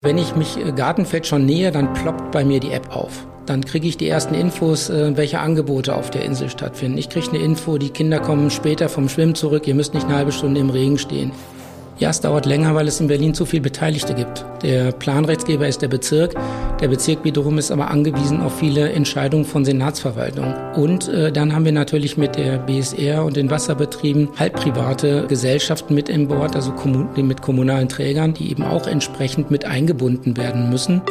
Wenn ich mich äh, Gartenfeld schon nähe, dann ploppt bei mir die App auf. Dann kriege ich die ersten Infos, äh, welche Angebote auf der Insel stattfinden. Ich kriege eine Info, die Kinder kommen später vom Schwimmen zurück, ihr müsst nicht eine halbe Stunde im Regen stehen. Ja, es dauert länger, weil es in Berlin zu viel Beteiligte gibt. Der Planrechtsgeber ist der Bezirk. Der Bezirk wiederum ist aber angewiesen auf viele Entscheidungen von Senatsverwaltung. Und äh, dann haben wir natürlich mit der BSR und den Wasserbetrieben halbprivate Gesellschaften mit im Bord, also kommun mit kommunalen Trägern, die eben auch entsprechend mit eingebunden werden müssen.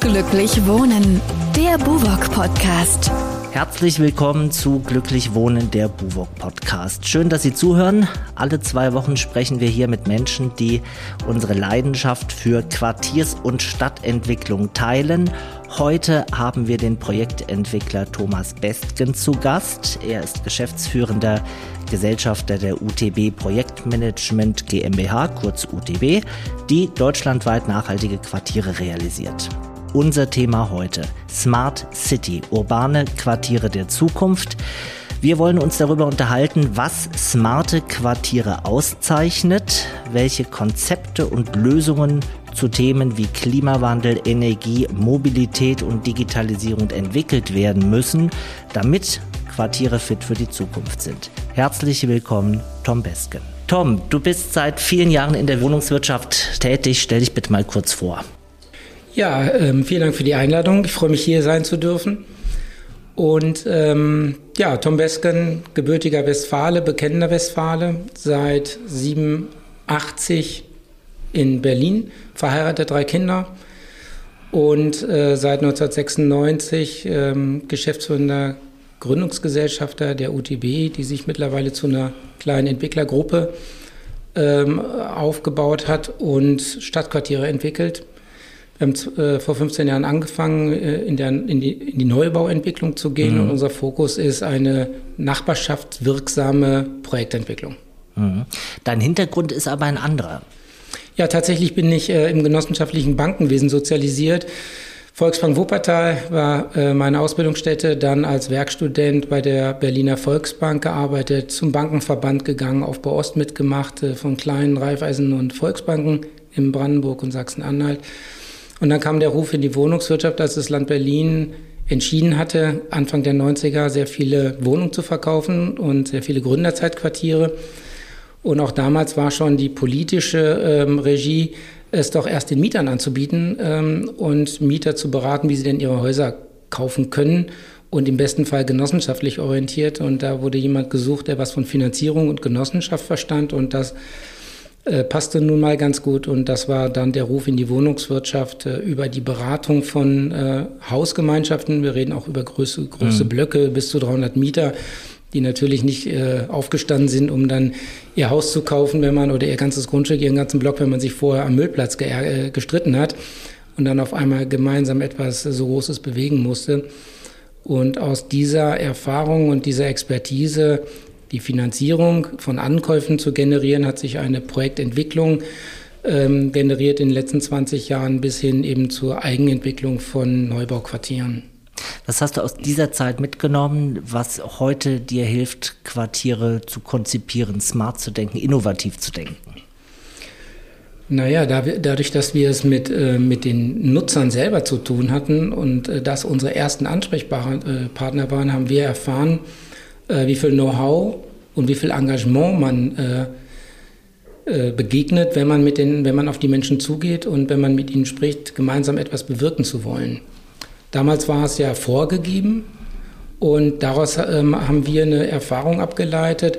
Glücklich Wohnen, der Buwok Podcast. Herzlich willkommen zu Glücklich Wohnen, der Buwok Podcast. Schön, dass Sie zuhören. Alle zwei Wochen sprechen wir hier mit Menschen, die unsere Leidenschaft für Quartiers- und Stadtentwicklung teilen. Heute haben wir den Projektentwickler Thomas Bestgen zu Gast. Er ist geschäftsführender Gesellschafter der UTB Projektmanagement GmbH, kurz UTB, die deutschlandweit nachhaltige Quartiere realisiert unser Thema heute. Smart City, urbane Quartiere der Zukunft. Wir wollen uns darüber unterhalten, was smarte Quartiere auszeichnet, welche Konzepte und Lösungen zu Themen wie Klimawandel, Energie, Mobilität und Digitalisierung entwickelt werden müssen, damit Quartiere fit für die Zukunft sind. Herzlich willkommen, Tom Besken. Tom, du bist seit vielen Jahren in der Wohnungswirtschaft tätig. Stell dich bitte mal kurz vor. Ja, ähm, vielen Dank für die Einladung. Ich freue mich, hier sein zu dürfen. Und ähm, ja, Tom Besken, gebürtiger Westfale, bekennender Westfale, seit 87 in Berlin, verheiratet, drei Kinder und äh, seit 1996 ähm, geschäftsführender Gründungsgesellschafter der UTB, die sich mittlerweile zu einer kleinen Entwicklergruppe ähm, aufgebaut hat und Stadtquartiere entwickelt. Wir haben äh, vor 15 Jahren angefangen, äh, in, der, in, die, in, die, Neubauentwicklung zu gehen mhm. und unser Fokus ist eine nachbarschaftswirksame Projektentwicklung. Mhm. Dein Hintergrund ist aber ein anderer. Ja, tatsächlich bin ich äh, im genossenschaftlichen Bankenwesen sozialisiert. Volksbank Wuppertal war äh, meine Ausbildungsstätte, dann als Werkstudent bei der Berliner Volksbank gearbeitet, zum Bankenverband gegangen, Aufbau Ost mitgemacht, äh, von kleinen Raiffeisen und Volksbanken in Brandenburg und Sachsen-Anhalt und dann kam der Ruf in die Wohnungswirtschaft, als das Land Berlin entschieden hatte, Anfang der 90er sehr viele Wohnungen zu verkaufen und sehr viele Gründerzeitquartiere. Und auch damals war schon die politische ähm, Regie, es doch erst den Mietern anzubieten ähm, und Mieter zu beraten, wie sie denn ihre Häuser kaufen können und im besten Fall genossenschaftlich orientiert. Und da wurde jemand gesucht, der was von Finanzierung und Genossenschaft verstand und das äh, passte nun mal ganz gut und das war dann der Ruf in die Wohnungswirtschaft äh, über die Beratung von äh, Hausgemeinschaften. Wir reden auch über große, große mhm. Blöcke bis zu 300 Mieter, die natürlich nicht äh, aufgestanden sind, um dann ihr Haus zu kaufen, wenn man oder ihr ganzes Grundstück, ihren ganzen Block, wenn man sich vorher am Müllplatz ge äh, gestritten hat und dann auf einmal gemeinsam etwas so Großes bewegen musste. Und aus dieser Erfahrung und dieser Expertise die Finanzierung von Ankäufen zu generieren, hat sich eine Projektentwicklung ähm, generiert in den letzten 20 Jahren bis hin eben zur Eigenentwicklung von Neubauquartieren. Was hast du aus dieser Zeit mitgenommen, was heute dir hilft, Quartiere zu konzipieren, smart zu denken, innovativ zu denken? Naja, da wir, dadurch, dass wir es mit, äh, mit den Nutzern selber zu tun hatten und äh, das unsere ersten Ansprechpartner waren, haben wir erfahren, äh, wie viel Know-how und wie viel Engagement man äh, äh, begegnet, wenn man, mit den, wenn man auf die Menschen zugeht und wenn man mit ihnen spricht, gemeinsam etwas bewirken zu wollen. Damals war es ja vorgegeben und daraus ähm, haben wir eine Erfahrung abgeleitet,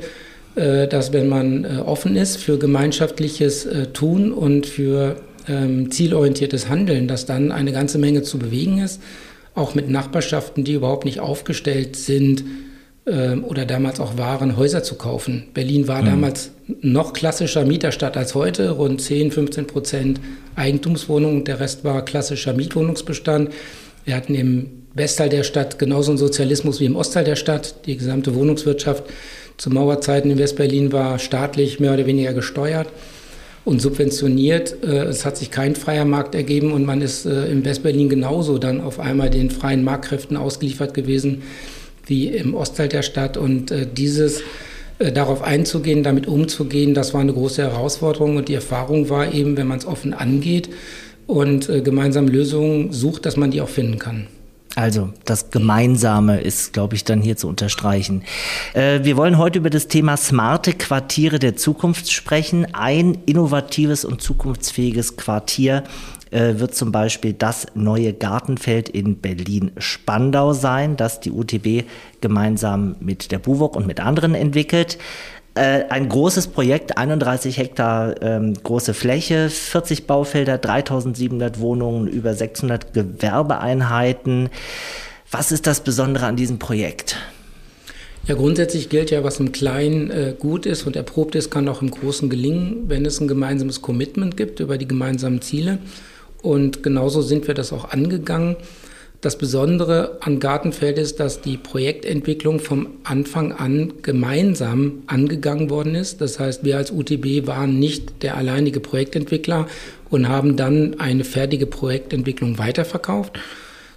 äh, dass wenn man äh, offen ist für gemeinschaftliches äh, Tun und für ähm, zielorientiertes Handeln, dass dann eine ganze Menge zu bewegen ist, auch mit Nachbarschaften, die überhaupt nicht aufgestellt sind, oder damals auch waren, Häuser zu kaufen. Berlin war mhm. damals noch klassischer Mieterstadt als heute, rund 10, 15 Prozent Eigentumswohnungen, der Rest war klassischer Mietwohnungsbestand. Wir hatten im Westteil der Stadt genauso einen Sozialismus wie im Ostteil der Stadt. Die gesamte Wohnungswirtschaft zu Mauerzeiten in Westberlin war staatlich mehr oder weniger gesteuert und subventioniert. Äh, es hat sich kein freier Markt ergeben und man ist äh, in Westberlin genauso dann auf einmal den freien Marktkräften ausgeliefert gewesen wie im Ostteil der Stadt. Und äh, dieses äh, darauf einzugehen, damit umzugehen, das war eine große Herausforderung und die Erfahrung war eben, wenn man es offen angeht und äh, gemeinsam Lösungen sucht, dass man die auch finden kann. Also das Gemeinsame ist, glaube ich, dann hier zu unterstreichen. Äh, wir wollen heute über das Thema smarte Quartiere der Zukunft sprechen. Ein innovatives und zukunftsfähiges Quartier äh, wird zum Beispiel das neue Gartenfeld in Berlin-Spandau sein, das die UTB gemeinsam mit der BUWOG und mit anderen entwickelt. Äh, ein großes Projekt, 31 Hektar ähm, große Fläche, 40 Baufelder, 3700 Wohnungen, über 600 Gewerbeeinheiten. Was ist das Besondere an diesem Projekt? Ja, grundsätzlich gilt ja, was im Kleinen äh, gut ist und erprobt ist, kann auch im Großen gelingen, wenn es ein gemeinsames Commitment gibt über die gemeinsamen Ziele. Und genauso sind wir das auch angegangen. Das Besondere an Gartenfeld ist, dass die Projektentwicklung vom Anfang an gemeinsam angegangen worden ist. Das heißt, wir als UTB waren nicht der alleinige Projektentwickler und haben dann eine fertige Projektentwicklung weiterverkauft,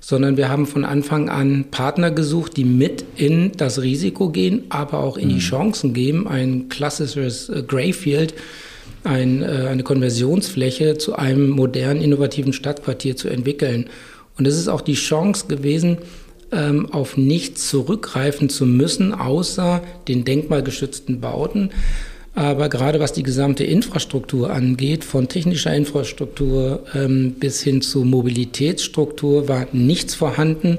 sondern wir haben von Anfang an Partner gesucht, die mit in das Risiko gehen, aber auch in die mhm. Chancen geben. Ein klassisches äh, Greyfield, ein, äh, eine Konversionsfläche zu einem modernen, innovativen Stadtquartier zu entwickeln. Und es ist auch die Chance gewesen, ähm, auf nichts zurückgreifen zu müssen, außer den denkmalgeschützten Bauten. Aber gerade was die gesamte Infrastruktur angeht, von technischer Infrastruktur ähm, bis hin zu Mobilitätsstruktur, war nichts vorhanden,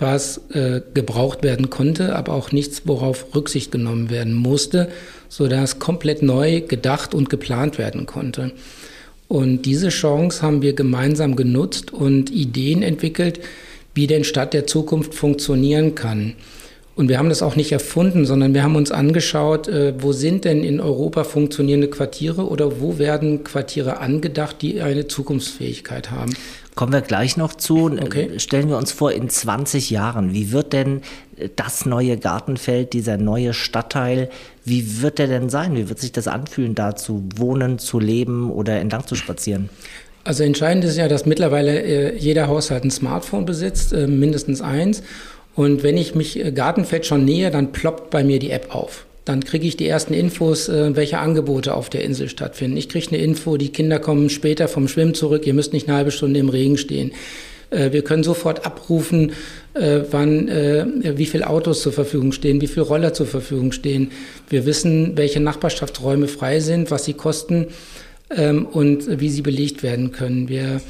was äh, gebraucht werden konnte, aber auch nichts, worauf Rücksicht genommen werden musste, sodass komplett neu gedacht und geplant werden konnte. Und diese Chance haben wir gemeinsam genutzt und Ideen entwickelt, wie denn Stadt der Zukunft funktionieren kann. Und wir haben das auch nicht erfunden, sondern wir haben uns angeschaut, äh, wo sind denn in Europa funktionierende Quartiere oder wo werden Quartiere angedacht, die eine Zukunftsfähigkeit haben. Kommen wir gleich noch zu. Okay. Stellen wir uns vor, in 20 Jahren, wie wird denn das neue Gartenfeld, dieser neue Stadtteil, wie wird der denn sein? Wie wird sich das anfühlen, da zu wohnen, zu leben oder entlang zu spazieren? Also entscheidend ist ja, dass mittlerweile äh, jeder Haushalt ein Smartphone besitzt, äh, mindestens eins. Und wenn ich mich äh, Gartenfeld schon nähe, dann ploppt bei mir die App auf. Dann kriege ich die ersten Infos, welche Angebote auf der Insel stattfinden. Ich kriege eine Info, die Kinder kommen später vom Schwimmen zurück, ihr müsst nicht eine halbe Stunde im Regen stehen. Äh, wir können sofort abrufen, äh, wann, äh, wie viele Autos zur Verfügung stehen, wie viele Roller zur Verfügung stehen. Wir wissen, welche Nachbarschaftsräume frei sind, was sie kosten ähm, und wie sie belegt werden können. Wir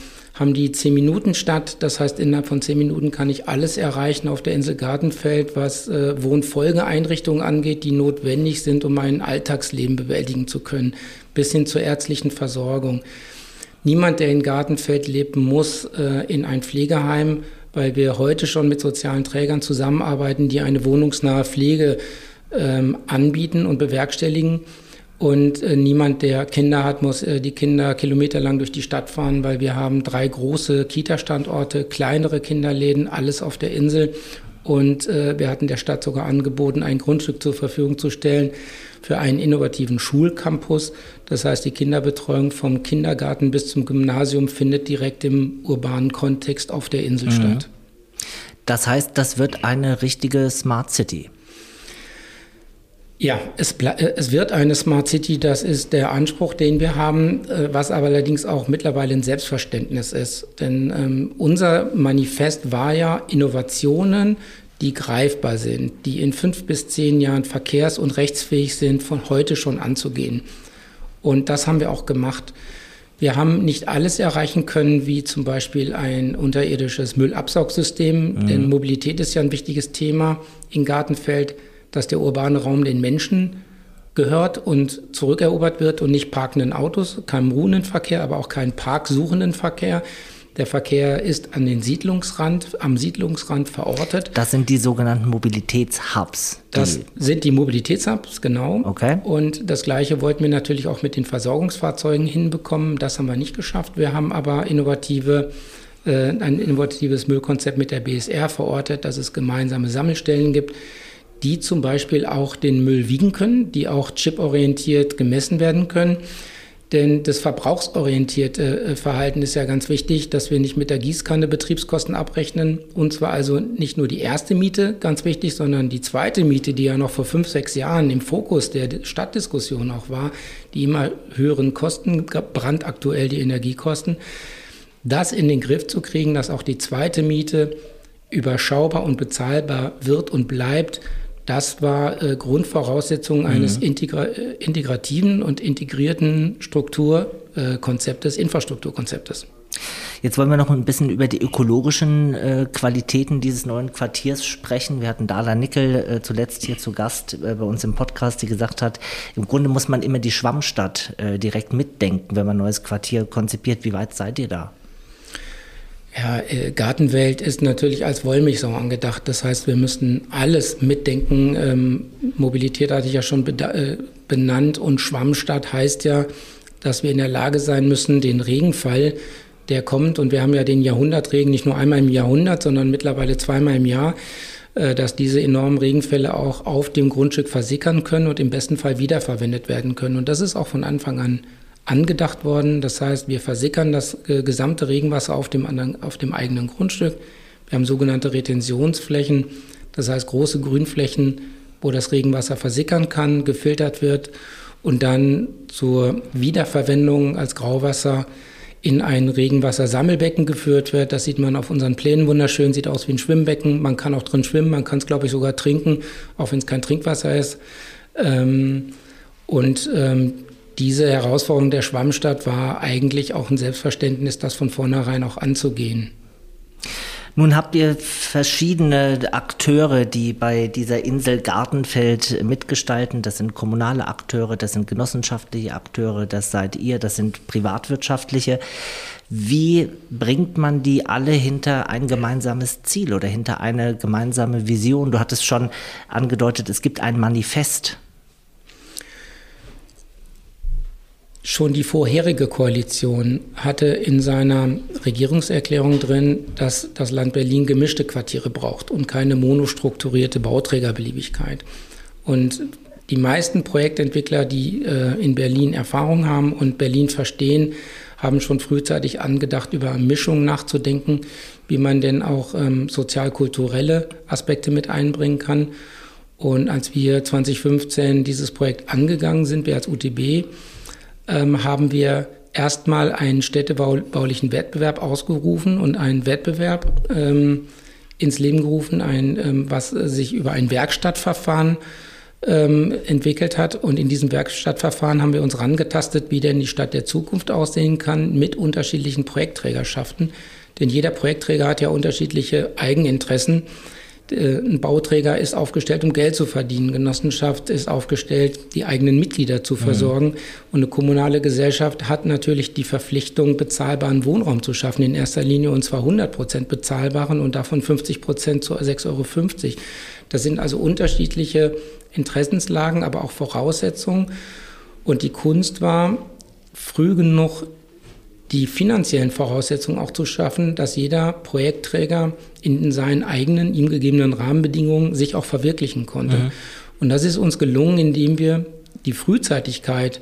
haben die 10-Minuten-Stadt, das heißt, innerhalb von 10 Minuten kann ich alles erreichen auf der Insel Gartenfeld, was äh, Wohnfolgeeinrichtungen angeht, die notwendig sind, um mein Alltagsleben bewältigen zu können, bis hin zur ärztlichen Versorgung. Niemand, der in Gartenfeld lebt, muss äh, in ein Pflegeheim, weil wir heute schon mit sozialen Trägern zusammenarbeiten, die eine wohnungsnahe Pflege ähm, anbieten und bewerkstelligen. Und äh, niemand, der Kinder hat, muss äh, die Kinder kilometerlang durch die Stadt fahren, weil wir haben drei große Kita-Standorte, kleinere Kinderläden, alles auf der Insel. Und äh, wir hatten der Stadt sogar angeboten, ein Grundstück zur Verfügung zu stellen für einen innovativen Schulcampus. Das heißt, die Kinderbetreuung vom Kindergarten bis zum Gymnasium findet direkt im urbanen Kontext auf der Insel mhm. statt. Das heißt, das wird eine richtige Smart City. Ja, es, äh, es, wird eine Smart City, das ist der Anspruch, den wir haben, äh, was aber allerdings auch mittlerweile ein Selbstverständnis ist. Denn ähm, unser Manifest war ja Innovationen, die greifbar sind, die in fünf bis zehn Jahren verkehrs- und rechtsfähig sind, von heute schon anzugehen. Und das haben wir auch gemacht. Wir haben nicht alles erreichen können, wie zum Beispiel ein unterirdisches Müllabsaugsystem, mhm. denn Mobilität ist ja ein wichtiges Thema in Gartenfeld dass der urbane Raum den Menschen gehört und zurückerobert wird und nicht parkenden Autos, keinem ruhenden Verkehr, aber auch keinen parksuchenden Verkehr. Der Verkehr ist an den Siedlungsrand, am Siedlungsrand verortet. Das sind die sogenannten Mobilitätshubs. Das sind die Mobilitätshubs, genau. Okay. Und das Gleiche wollten wir natürlich auch mit den Versorgungsfahrzeugen hinbekommen. Das haben wir nicht geschafft. Wir haben aber innovative äh, ein innovatives Müllkonzept mit der BSR verortet, dass es gemeinsame Sammelstellen gibt die zum Beispiel auch den Müll wiegen können, die auch chiporientiert gemessen werden können. Denn das verbrauchsorientierte äh, Verhalten ist ja ganz wichtig, dass wir nicht mit der Gießkanne Betriebskosten abrechnen. Und zwar also nicht nur die erste Miete, ganz wichtig, sondern die zweite Miete, die ja noch vor fünf, sechs Jahren im Fokus der Stadtdiskussion auch war, die immer höheren Kosten, brandaktuell die Energiekosten, das in den Griff zu kriegen, dass auch die zweite Miete überschaubar und bezahlbar wird und bleibt, das war äh, Grundvoraussetzung eines mhm. integra äh, integrativen und integrierten Strukturkonzeptes, äh, Infrastrukturkonzeptes. Jetzt wollen wir noch ein bisschen über die ökologischen äh, Qualitäten dieses neuen Quartiers sprechen. Wir hatten Dala Nickel äh, zuletzt hier zu Gast äh, bei uns im Podcast, die gesagt hat, im Grunde muss man immer die Schwammstadt äh, direkt mitdenken, wenn man ein neues Quartier konzipiert. Wie weit seid ihr da? Ja, äh, Gartenwelt ist natürlich als Wollmilchsau angedacht. Das heißt, wir müssten alles mitdenken. Ähm, Mobilität hatte ich ja schon äh, benannt und Schwammstadt heißt ja, dass wir in der Lage sein müssen, den Regenfall, der kommt, und wir haben ja den Jahrhundertregen nicht nur einmal im Jahrhundert, sondern mittlerweile zweimal im Jahr, äh, dass diese enormen Regenfälle auch auf dem Grundstück versickern können und im besten Fall wiederverwendet werden können. Und das ist auch von Anfang an angedacht worden. Das heißt, wir versickern das äh, gesamte Regenwasser auf dem, anderen, auf dem eigenen Grundstück. Wir haben sogenannte Retentionsflächen, das heißt große Grünflächen, wo das Regenwasser versickern kann, gefiltert wird und dann zur Wiederverwendung als Grauwasser in ein Regenwassersammelbecken geführt wird. Das sieht man auf unseren Plänen wunderschön, sieht aus wie ein Schwimmbecken. Man kann auch drin schwimmen, man kann es, glaube ich, sogar trinken, auch wenn es kein Trinkwasser ist. Ähm, und ähm, diese Herausforderung der Schwammstadt war eigentlich auch ein Selbstverständnis, das von vornherein auch anzugehen. Nun habt ihr verschiedene Akteure, die bei dieser Insel Gartenfeld mitgestalten. Das sind kommunale Akteure, das sind genossenschaftliche Akteure, das seid ihr, das sind privatwirtschaftliche. Wie bringt man die alle hinter ein gemeinsames Ziel oder hinter eine gemeinsame Vision? Du hattest schon angedeutet, es gibt ein Manifest Schon die vorherige Koalition hatte in seiner Regierungserklärung drin, dass das Land Berlin gemischte Quartiere braucht und keine monostrukturierte Bauträgerbeliebigkeit. Und die meisten Projektentwickler, die äh, in Berlin Erfahrung haben und Berlin verstehen, haben schon frühzeitig angedacht, über Mischungen nachzudenken, wie man denn auch ähm, sozial-kulturelle Aspekte mit einbringen kann. Und als wir 2015 dieses Projekt angegangen sind, wir als UTB, ähm, haben wir erstmal einen städtebaulichen Wettbewerb ausgerufen und einen Wettbewerb ähm, ins Leben gerufen, ein, ähm, was sich über ein Werkstattverfahren ähm, entwickelt hat. Und in diesem Werkstattverfahren haben wir uns rangetastet, wie denn die Stadt der Zukunft aussehen kann mit unterschiedlichen Projektträgerschaften. Denn jeder Projektträger hat ja unterschiedliche Eigeninteressen. Äh, ein Bauträger ist aufgestellt, um Geld zu verdienen. Genossenschaft ist aufgestellt, die eigenen Mitglieder zu mhm. versorgen. Mhm. Und eine kommunale Gesellschaft hat natürlich die Verpflichtung, bezahlbaren Wohnraum zu schaffen, in erster Linie und zwar 100 Prozent bezahlbaren und davon 50 Prozent zu 6,50 Euro. Das sind also unterschiedliche Interessenslagen, aber auch Voraussetzungen. Und die Kunst war, früh genug die finanziellen Voraussetzungen auch zu schaffen, dass jeder Projektträger in seinen eigenen, ihm gegebenen Rahmenbedingungen sich auch verwirklichen konnte. Mhm. Und das ist uns gelungen, indem wir die Frühzeitigkeit,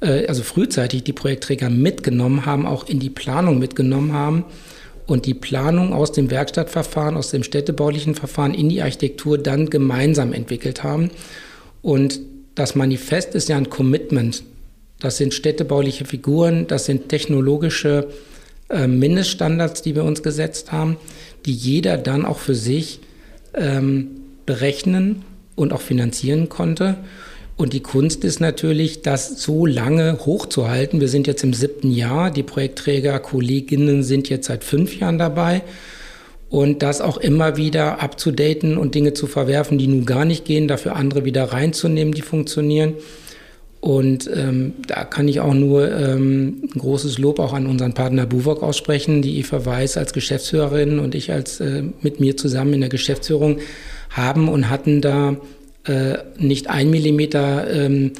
äh, also frühzeitig die Projektträger mitgenommen haben, auch in die Planung mitgenommen haben und die Planung aus dem Werkstattverfahren, aus dem städtebaulichen Verfahren in die Architektur dann gemeinsam entwickelt haben. Und das Manifest ist ja ein Commitment das sind städtebauliche Figuren, das sind technologische äh, Mindeststandards, die wir uns gesetzt haben, die jeder dann auch für sich ähm, berechnen und auch finanzieren konnte. Und die Kunst ist natürlich, das so lange hochzuhalten. Wir sind jetzt im siebten Jahr. Die Projektträger, Kolleginnen sind jetzt seit fünf Jahren dabei. Und das auch immer wieder abzudaten und Dinge zu verwerfen, die nun gar nicht gehen, dafür andere wieder reinzunehmen, die funktionieren. Und ähm, da kann ich auch nur ähm, ein großes Lob auch an unseren Partner Buwok aussprechen. Die Eva Weiß als Geschäftsführerin und ich als äh, mit mir zusammen in der Geschäftsführung haben und hatten da äh, nicht ein Millimeter ähm,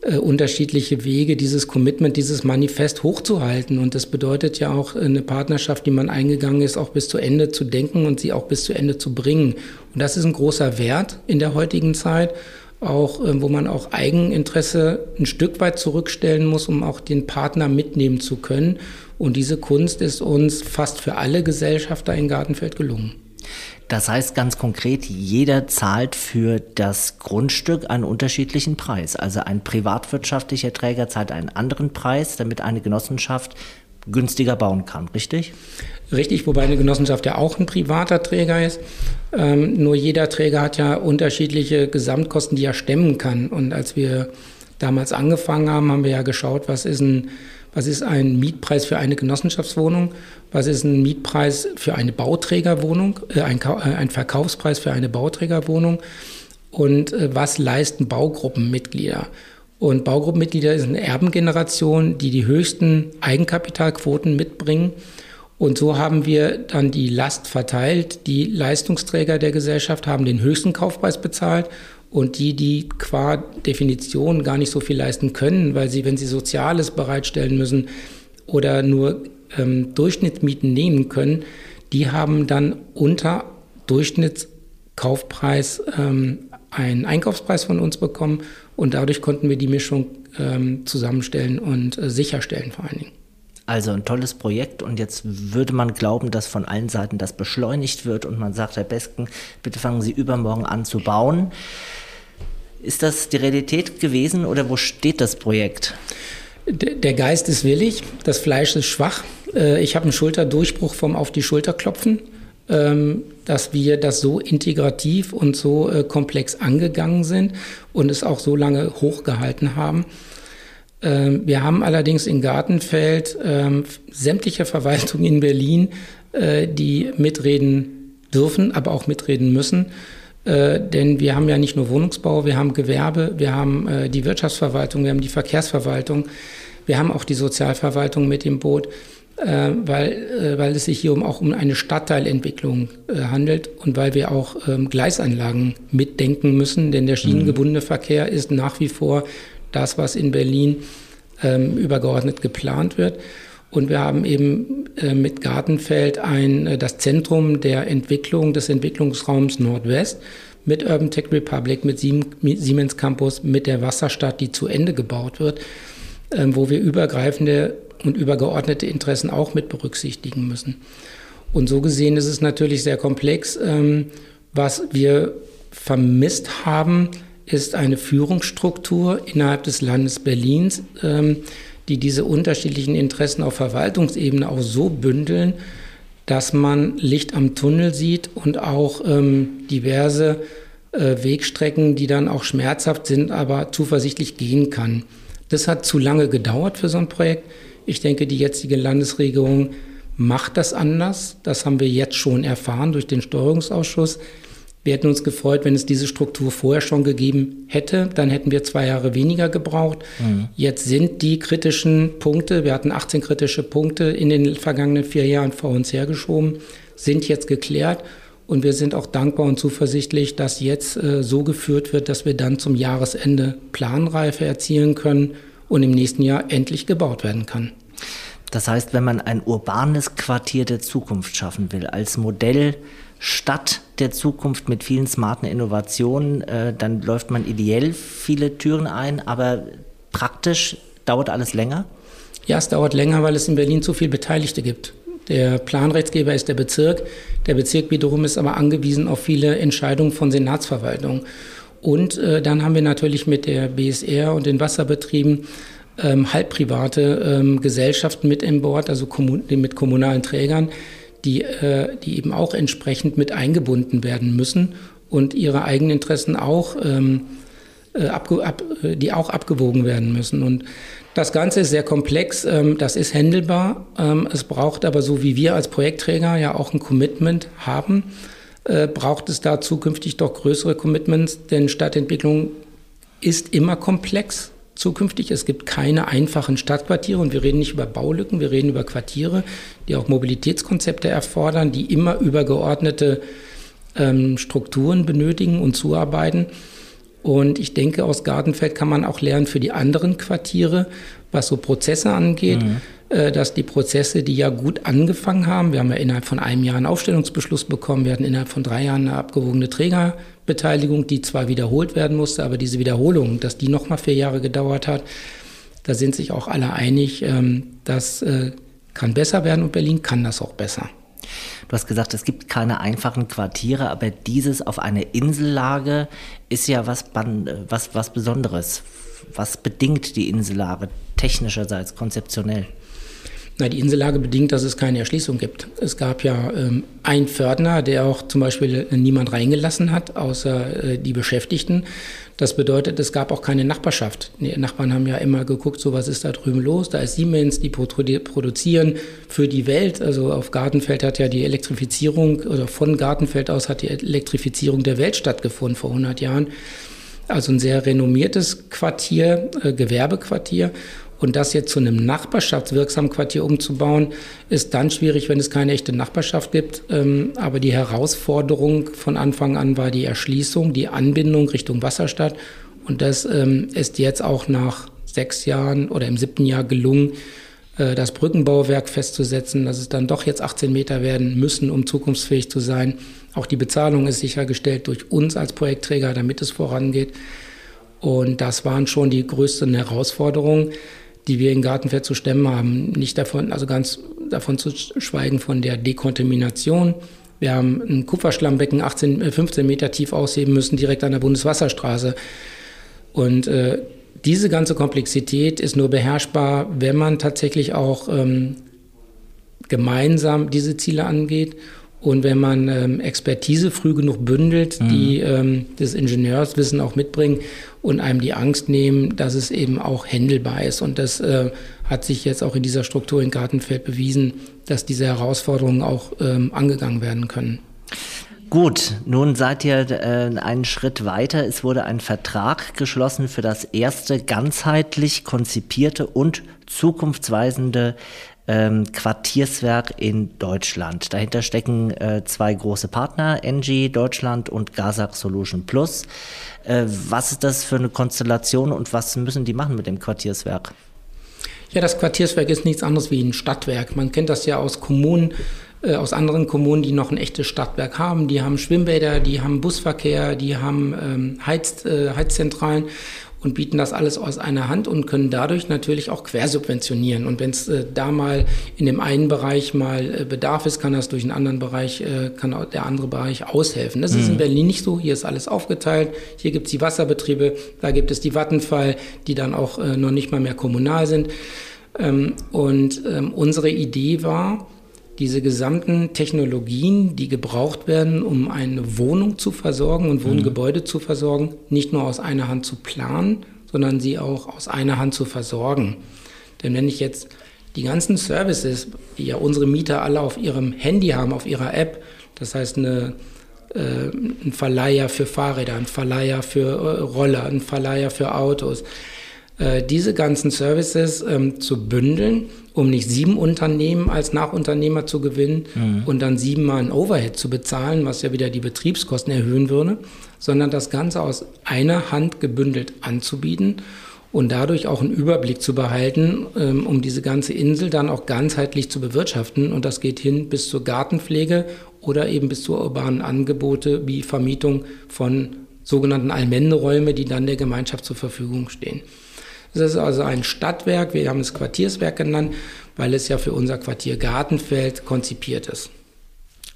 äh, unterschiedliche Wege, dieses Commitment, dieses Manifest hochzuhalten. Und das bedeutet ja auch eine Partnerschaft, die man eingegangen ist, auch bis zu Ende zu denken und sie auch bis zu Ende zu bringen. Und das ist ein großer Wert in der heutigen Zeit auch, äh, wo man auch Eigeninteresse ein Stück weit zurückstellen muss, um auch den Partner mitnehmen zu können. Und diese Kunst ist uns fast für alle Gesellschafter in Gartenfeld gelungen. Das heißt ganz konkret, jeder zahlt für das Grundstück einen unterschiedlichen Preis. Also ein privatwirtschaftlicher Träger zahlt einen anderen Preis, damit eine Genossenschaft günstiger bauen kann, richtig? Richtig, wobei eine Genossenschaft ja auch ein privater Träger ist. Ähm, nur jeder Träger hat ja unterschiedliche Gesamtkosten, die er stemmen kann. Und als wir damals angefangen haben, haben wir ja geschaut, was ist ein, was ist ein Mietpreis für eine Genossenschaftswohnung, was ist ein Mietpreis für eine Bauträgerwohnung, äh, ein, äh, ein, Verkaufspreis für eine Bauträgerwohnung und äh, was leisten Baugruppenmitglieder. Und Baugruppenmitglieder sind eine Erbengeneration, die die höchsten Eigenkapitalquoten mitbringen. Und so haben wir dann die Last verteilt. Die Leistungsträger der Gesellschaft haben den höchsten Kaufpreis bezahlt und die, die qua Definition gar nicht so viel leisten können, weil sie, wenn sie Soziales bereitstellen müssen oder nur ähm, Durchschnittsmieten nehmen können, die haben dann unter Durchschnittskaufpreis ähm, einen Einkaufspreis von uns bekommen und dadurch konnten wir die Mischung ähm, zusammenstellen und äh, sicherstellen vor allen Dingen. Also ein tolles Projekt und jetzt würde man glauben, dass von allen Seiten das beschleunigt wird und man sagt, Herr Besken, bitte fangen Sie übermorgen an zu bauen. Ist das die Realität gewesen oder wo steht das Projekt? Der Geist ist willig, das Fleisch ist schwach. Äh, ich habe einen Schulterdurchbruch vom Auf die Schulter klopfen. Ähm, dass wir das so integrativ und so äh, komplex angegangen sind und es auch so lange hochgehalten haben. Ähm, wir haben allerdings in Gartenfeld ähm, sämtliche Verwaltungen in Berlin, äh, die mitreden dürfen, aber auch mitreden müssen. Äh, denn wir haben ja nicht nur Wohnungsbau, wir haben Gewerbe, wir haben die Wirtschaftsverwaltung, wir haben die Verkehrsverwaltung, wir haben auch die Sozialverwaltung mit im Boot äh, weil, äh, weil es sich hier um, auch um eine Stadtteilentwicklung äh, handelt und weil wir auch ähm, Gleisanlagen mitdenken müssen, denn der schienengebundene Verkehr ist nach wie vor das, was in Berlin ähm, übergeordnet geplant wird. Und wir haben eben äh, mit Gartenfeld ein, äh, das Zentrum der Entwicklung des Entwicklungsraums Nordwest mit Urban Tech Republic, mit Siemens Campus, mit der Wasserstadt, die zu Ende gebaut wird, äh, wo wir übergreifende und übergeordnete Interessen auch mit berücksichtigen müssen. Und so gesehen ist es natürlich sehr komplex. Ähm, was wir vermisst haben, ist eine Führungsstruktur innerhalb des Landes Berlins, ähm, die diese unterschiedlichen Interessen auf Verwaltungsebene auch so bündeln, dass man Licht am Tunnel sieht und auch ähm, diverse äh, Wegstrecken, die dann auch schmerzhaft sind, aber zuversichtlich gehen kann. Das hat zu lange gedauert für so ein Projekt. Ich denke, die jetzige Landesregierung macht das anders. Das haben wir jetzt schon erfahren durch den Steuerungsausschuss. Wir hätten uns gefreut, wenn es diese Struktur vorher schon gegeben hätte. Dann hätten wir zwei Jahre weniger gebraucht. Mhm. Jetzt sind die kritischen Punkte, wir hatten 18 kritische Punkte in den vergangenen vier Jahren vor uns hergeschoben, sind jetzt geklärt. Und wir sind auch dankbar und zuversichtlich, dass jetzt äh, so geführt wird, dass wir dann zum Jahresende Planreife erzielen können und im nächsten Jahr endlich gebaut werden kann. Das heißt, wenn man ein urbanes Quartier der Zukunft schaffen will, als Modell Stadt der Zukunft mit vielen smarten Innovationen, äh, dann läuft man ideell viele Türen ein, aber praktisch dauert alles länger? Ja, es dauert länger, weil es in Berlin zu viele Beteiligte gibt. Der Planrechtsgeber ist der Bezirk. Der Bezirk wiederum ist aber angewiesen auf viele Entscheidungen von Senatsverwaltungen. Und äh, dann haben wir natürlich mit der BSR und den Wasserbetrieben ähm, halbprivate ähm, Gesellschaften mit im Bord, also kommun mit kommunalen Trägern, die, äh, die eben auch entsprechend mit eingebunden werden müssen und ihre eigenen Interessen auch, ähm, äh, abge ab, äh, die auch abgewogen werden müssen. Und das Ganze ist sehr komplex, ähm, das ist händelbar. Ähm, es braucht aber, so wie wir als Projektträger ja auch ein Commitment haben, äh, braucht es da zukünftig doch größere Commitments, denn Stadtentwicklung ist immer komplex zukünftig. Es gibt keine einfachen Stadtquartiere und wir reden nicht über Baulücken, wir reden über Quartiere, die auch Mobilitätskonzepte erfordern, die immer übergeordnete ähm, Strukturen benötigen und zuarbeiten. Und ich denke, aus Gartenfeld kann man auch lernen für die anderen Quartiere, was so Prozesse angeht. Mhm. Äh, dass die Prozesse, die ja gut angefangen haben, wir haben ja innerhalb von einem Jahr einen Aufstellungsbeschluss bekommen, wir hatten innerhalb von drei Jahren eine abgewogene Träger Beteiligung, die zwar wiederholt werden musste, aber diese Wiederholung, dass die nochmal vier Jahre gedauert hat, da sind sich auch alle einig, ähm, das äh, kann besser werden und Berlin kann das auch besser. Du hast gesagt, es gibt keine einfachen Quartiere, aber dieses auf einer Insellage ist ja was, was, was Besonderes. Was bedingt die Insellage technischerseits, konzeptionell? Na, die Insellage bedingt, dass es keine Erschließung gibt. Es gab ja ähm, einen Pförtner, der auch zum Beispiel äh, niemand reingelassen hat, außer äh, die Beschäftigten. Das bedeutet, es gab auch keine Nachbarschaft. Die Nachbarn haben ja immer geguckt, so was ist da drüben los. Da ist Siemens, die produzieren für die Welt. Also auf Gartenfeld hat ja die Elektrifizierung, oder von Gartenfeld aus hat die Elektrifizierung der Welt stattgefunden vor 100 Jahren. Also ein sehr renommiertes Quartier, äh, Gewerbequartier. Und das jetzt zu einem nachbarschaftswirksamen Quartier umzubauen, ist dann schwierig, wenn es keine echte Nachbarschaft gibt. Ähm, aber die Herausforderung von Anfang an war die Erschließung, die Anbindung Richtung Wasserstadt. Und das ähm, ist jetzt auch nach sechs Jahren oder im siebten Jahr gelungen, äh, das Brückenbauwerk festzusetzen, dass es dann doch jetzt 18 Meter werden müssen, um zukunftsfähig zu sein. Auch die Bezahlung ist sichergestellt durch uns als Projektträger, damit es vorangeht. Und das waren schon die größten Herausforderungen die wir in Gartenfeld zu stemmen haben. Nicht davon, also ganz davon zu schweigen von der Dekontamination. Wir haben ein Kupferschlammbecken 18, 15 äh, Meter tief ausheben müssen, direkt an der Bundeswasserstraße. Und äh, diese ganze Komplexität ist nur beherrschbar, wenn man tatsächlich auch ähm, gemeinsam diese Ziele angeht und wenn man ähm, Expertise früh genug bündelt, mhm. die ähm, das Ingenieurswissen auch mitbringen und einem die Angst nehmen, dass es eben auch händelbar ist. Und das äh, hat sich jetzt auch in dieser Struktur in Gartenfeld bewiesen, dass diese Herausforderungen auch ähm, angegangen werden können. Gut, nun seid ihr äh, einen Schritt weiter. Es wurde ein Vertrag geschlossen für das erste ganzheitlich konzipierte und zukunftsweisende ähm, Quartierswerk in Deutschland. Dahinter stecken äh, zwei große Partner, Engie Deutschland und Gazak Solution Plus. Äh, was ist das für eine Konstellation und was müssen die machen mit dem Quartierswerk? Ja, das Quartierswerk ist nichts anderes wie ein Stadtwerk. Man kennt das ja aus Kommunen, äh, aus anderen Kommunen, die noch ein echtes Stadtwerk haben. Die haben Schwimmbäder, die haben Busverkehr, die haben ähm, Heiz, äh, Heizzentralen und bieten das alles aus einer Hand und können dadurch natürlich auch quersubventionieren. Und wenn es äh, da mal in dem einen Bereich mal äh, Bedarf ist, kann das durch einen anderen Bereich, äh, kann der andere Bereich aushelfen. Das mhm. ist in mhm. Berlin nicht so. Hier ist alles aufgeteilt. Hier gibt es die Wasserbetriebe, da gibt es die Vattenfall, die dann auch äh, noch nicht mal mehr kommunal sind. Ähm, und ähm, unsere Idee war, diese gesamten Technologien, die gebraucht werden, um eine Wohnung zu versorgen und Wohngebäude mhm. zu versorgen, nicht nur aus einer Hand zu planen, sondern sie auch aus einer Hand zu versorgen. Denn wenn ich jetzt die ganzen Services, die ja unsere Mieter alle auf ihrem Handy haben, auf ihrer App, das heißt eine, äh, ein Verleiher für Fahrräder, ein Verleiher für äh, Roller, ein Verleiher für Autos, äh, diese ganzen Services ähm, zu bündeln, um nicht sieben Unternehmen als Nachunternehmer zu gewinnen mhm. und dann siebenmal ein Overhead zu bezahlen, was ja wieder die Betriebskosten erhöhen würde, sondern das Ganze aus einer Hand gebündelt anzubieten und dadurch auch einen Überblick zu behalten, ähm, um diese ganze Insel dann auch ganzheitlich zu bewirtschaften. Und das geht hin bis zur Gartenpflege oder eben bis zu urbanen Angebote wie Vermietung von sogenannten Allmenderäume, die dann der Gemeinschaft zur Verfügung stehen. Das ist also ein Stadtwerk, wir haben es Quartierswerk genannt, weil es ja für unser Quartier Gartenfeld konzipiert ist.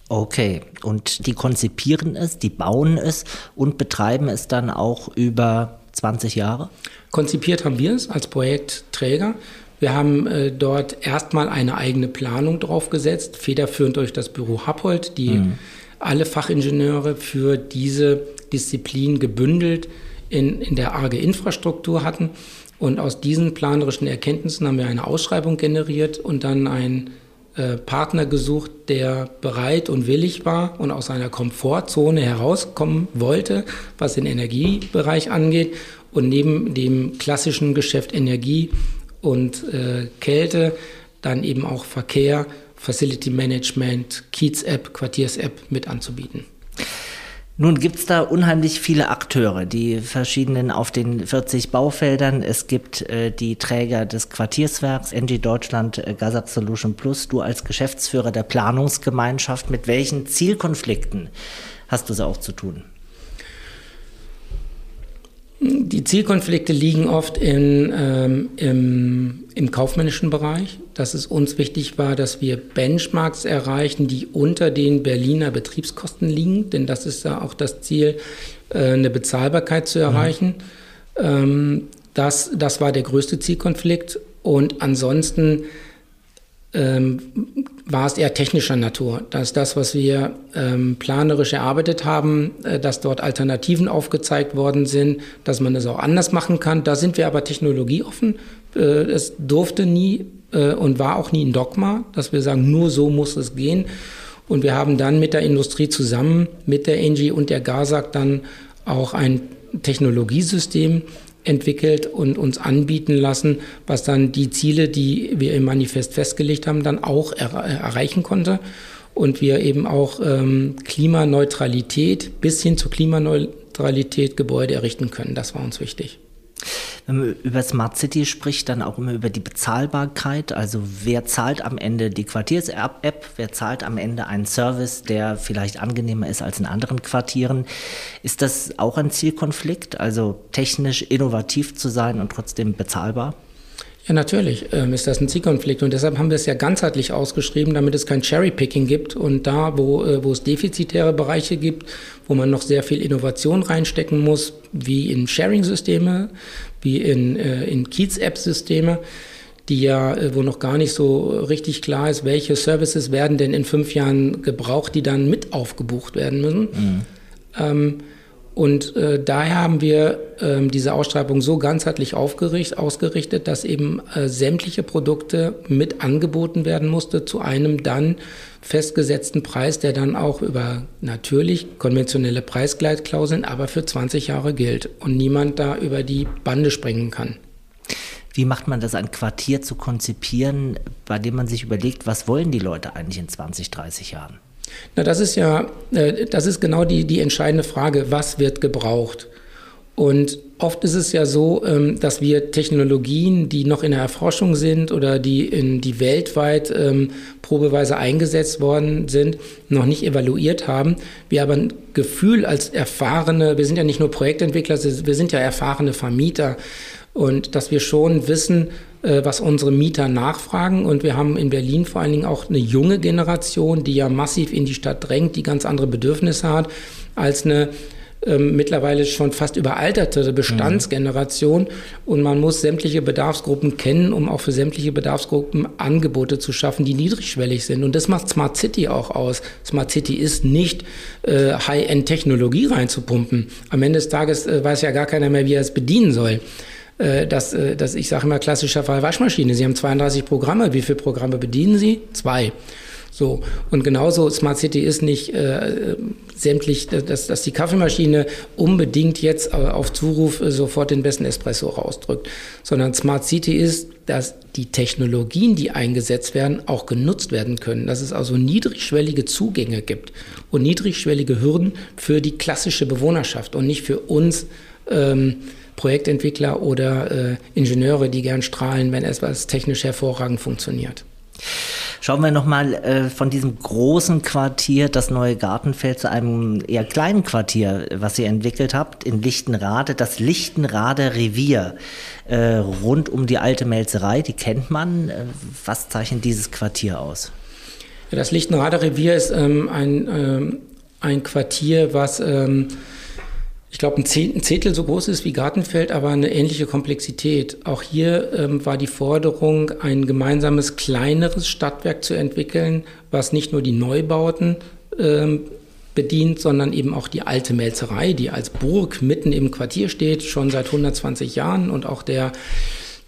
Okay, und die konzipieren es, die bauen es und betreiben es dann auch über 20 Jahre? Konzipiert haben wir es als Projektträger. Wir haben äh, dort erstmal eine eigene Planung draufgesetzt, federführend durch das Büro Happold, die mhm. alle Fachingenieure für diese Disziplin gebündelt in, in der ARGE Infrastruktur hatten. Und aus diesen planerischen Erkenntnissen haben wir eine Ausschreibung generiert und dann einen äh, Partner gesucht, der bereit und willig war und aus seiner Komfortzone herauskommen wollte, was den Energiebereich angeht. Und neben dem klassischen Geschäft Energie und äh, Kälte dann eben auch Verkehr, Facility Management, Kiez-App, Quartiers-App mit anzubieten. Nun gibt es da unheimlich viele Akteure, die verschiedenen auf den 40 Baufeldern. Es gibt äh, die Träger des Quartierswerks, NG Deutschland, äh, Gazak Solution Plus. Du als Geschäftsführer der Planungsgemeinschaft, mit welchen Zielkonflikten hast du es auch zu tun? Die Zielkonflikte liegen oft in, ähm, im, im kaufmännischen Bereich, dass es uns wichtig war, dass wir Benchmarks erreichen, die unter den Berliner Betriebskosten liegen, denn das ist ja auch das Ziel, äh, eine Bezahlbarkeit zu erreichen. Mhm. Ähm, das, das war der größte Zielkonflikt. Und ansonsten ähm, war es eher technischer Natur. dass das, was wir ähm, planerisch erarbeitet haben, äh, dass dort Alternativen aufgezeigt worden sind, dass man es auch anders machen kann. Da sind wir aber technologieoffen. Äh, es durfte nie äh, und war auch nie ein Dogma, dass wir sagen, nur so muss es gehen. Und wir haben dann mit der Industrie zusammen, mit der Engie und der GASAG dann auch ein Technologiesystem entwickelt und uns anbieten lassen, was dann die Ziele, die wir im Manifest festgelegt haben, dann auch er erreichen konnte. Und wir eben auch ähm, Klimaneutralität bis hin zur Klimaneutralität Gebäude errichten können. Das war uns wichtig. Wenn man über Smart City spricht, dann auch immer über die Bezahlbarkeit. Also wer zahlt am Ende die Quartiers-App, wer zahlt am Ende einen Service, der vielleicht angenehmer ist als in anderen Quartieren. Ist das auch ein Zielkonflikt, also technisch innovativ zu sein und trotzdem bezahlbar? Ja, natürlich ähm, ist das ein Zielkonflikt und deshalb haben wir es ja ganzheitlich ausgeschrieben, damit es kein Cherry-Picking gibt und da, wo, äh, wo es defizitäre Bereiche gibt, wo man noch sehr viel Innovation reinstecken muss, wie in Sharing-Systeme, wie in, äh, in Kiez-App-Systeme, die ja, äh, wo noch gar nicht so richtig klar ist, welche Services werden denn in fünf Jahren gebraucht, die dann mit aufgebucht werden müssen. Mhm. Ähm, und äh, daher haben wir ähm, diese Ausschreibung so ganzheitlich ausgerichtet, dass eben äh, sämtliche Produkte mit angeboten werden musste zu einem dann festgesetzten Preis, der dann auch über natürlich konventionelle Preisgleitklauseln, aber für 20 Jahre gilt und niemand da über die Bande springen kann. Wie macht man das, ein Quartier zu konzipieren, bei dem man sich überlegt, was wollen die Leute eigentlich in 20, 30 Jahren? Na, das ist ja, äh, das ist genau die, die entscheidende Frage, was wird gebraucht? Und oft ist es ja so, ähm, dass wir Technologien, die noch in der Erforschung sind oder die, in, die weltweit ähm, probeweise eingesetzt worden sind, noch nicht evaluiert haben. Wir aber ein Gefühl als erfahrene, wir sind ja nicht nur Projektentwickler, wir sind ja erfahrene Vermieter und dass wir schon wissen, äh, was unsere Mieter nachfragen. Und wir haben in Berlin vor allen Dingen auch eine junge Generation, die ja massiv in die Stadt drängt, die ganz andere Bedürfnisse hat als eine ähm, mittlerweile schon fast überalterte Bestandsgeneration. Und man muss sämtliche Bedarfsgruppen kennen, um auch für sämtliche Bedarfsgruppen Angebote zu schaffen, die niedrigschwellig sind. Und das macht Smart City auch aus. Smart City ist nicht äh, High-End-Technologie reinzupumpen. Am Ende des Tages äh, weiß ja gar keiner mehr, wie er es bedienen soll. Äh, dass, äh, dass ich sage immer klassischer Fall Waschmaschine. Sie haben 32 Programme. Wie viele Programme bedienen Sie? Zwei. So. Und genauso Smart City ist nicht äh, sämtlich, dass, dass die Kaffeemaschine unbedingt jetzt äh, auf Zuruf sofort den besten Espresso rausdrückt, sondern Smart City ist, dass die Technologien, die eingesetzt werden, auch genutzt werden können. Dass es also niedrigschwellige Zugänge gibt und niedrigschwellige Hürden für die klassische Bewohnerschaft und nicht für uns. Ähm, Projektentwickler oder äh, Ingenieure, die gern strahlen, wenn etwas technisch hervorragend funktioniert. Schauen wir nochmal äh, von diesem großen Quartier, das neue Gartenfeld, zu einem eher kleinen Quartier, was ihr entwickelt habt, in Lichtenrade, das Lichtenrader Revier, äh, rund um die alte Melzerei, die kennt man. Äh, was zeichnet dieses Quartier aus? Ja, das Lichtenrader Revier ist ähm, ein, ähm, ein Quartier, was ähm, ich glaube, ein Zehntel so groß ist wie Gartenfeld, aber eine ähnliche Komplexität. Auch hier ähm, war die Forderung, ein gemeinsames kleineres Stadtwerk zu entwickeln, was nicht nur die Neubauten ähm, bedient, sondern eben auch die alte Melzerei, die als Burg mitten im Quartier steht, schon seit 120 Jahren und auch der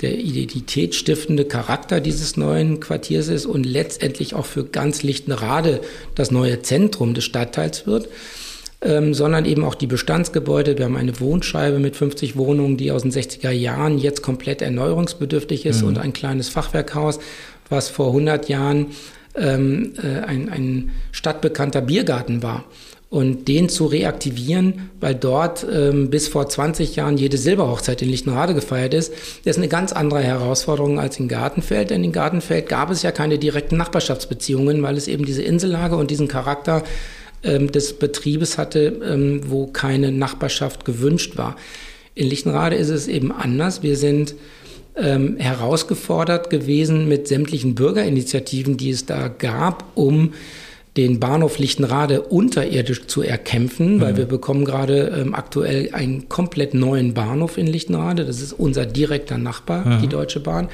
der identitätsstiftende Charakter dieses neuen Quartiers ist und letztendlich auch für ganz Lichtenrade das neue Zentrum des Stadtteils wird ähm, sondern eben auch die Bestandsgebäude. Wir haben eine Wohnscheibe mit 50 Wohnungen, die aus den 60er Jahren jetzt komplett erneuerungsbedürftig ist mhm. und ein kleines Fachwerkhaus, was vor 100 Jahren ähm, äh, ein, ein stadtbekannter Biergarten war und den zu reaktivieren, weil dort ähm, bis vor 20 Jahren jede Silberhochzeit in Lichtenrade gefeiert ist, ist eine ganz andere Herausforderung als in Gartenfeld. Denn in Gartenfeld gab es ja keine direkten Nachbarschaftsbeziehungen, weil es eben diese Insellage und diesen Charakter ähm, des Betriebes hatte, ähm, wo keine Nachbarschaft gewünscht war. In Lichtenrade ist es eben anders. Wir sind ähm, herausgefordert gewesen mit sämtlichen Bürgerinitiativen, die es da gab, um den Bahnhof Lichtenrade unterirdisch zu erkämpfen, mhm. weil wir bekommen gerade ähm, aktuell einen komplett neuen Bahnhof in Lichtenrade. Das ist unser direkter Nachbar, mhm. die Deutsche Bahn.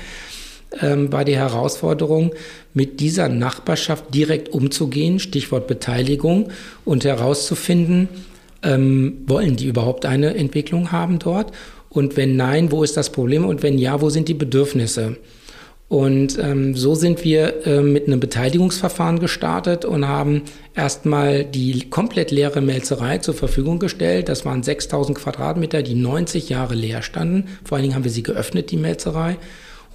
Ähm, war die Herausforderung, mit dieser Nachbarschaft direkt umzugehen, Stichwort Beteiligung, und herauszufinden, ähm, wollen die überhaupt eine Entwicklung haben dort? Und wenn nein, wo ist das Problem? Und wenn ja, wo sind die Bedürfnisse? Und ähm, so sind wir äh, mit einem Beteiligungsverfahren gestartet und haben erstmal die komplett leere Melzerei zur Verfügung gestellt. Das waren 6000 Quadratmeter, die 90 Jahre leer standen. Vor allen Dingen haben wir sie geöffnet, die Melzerei,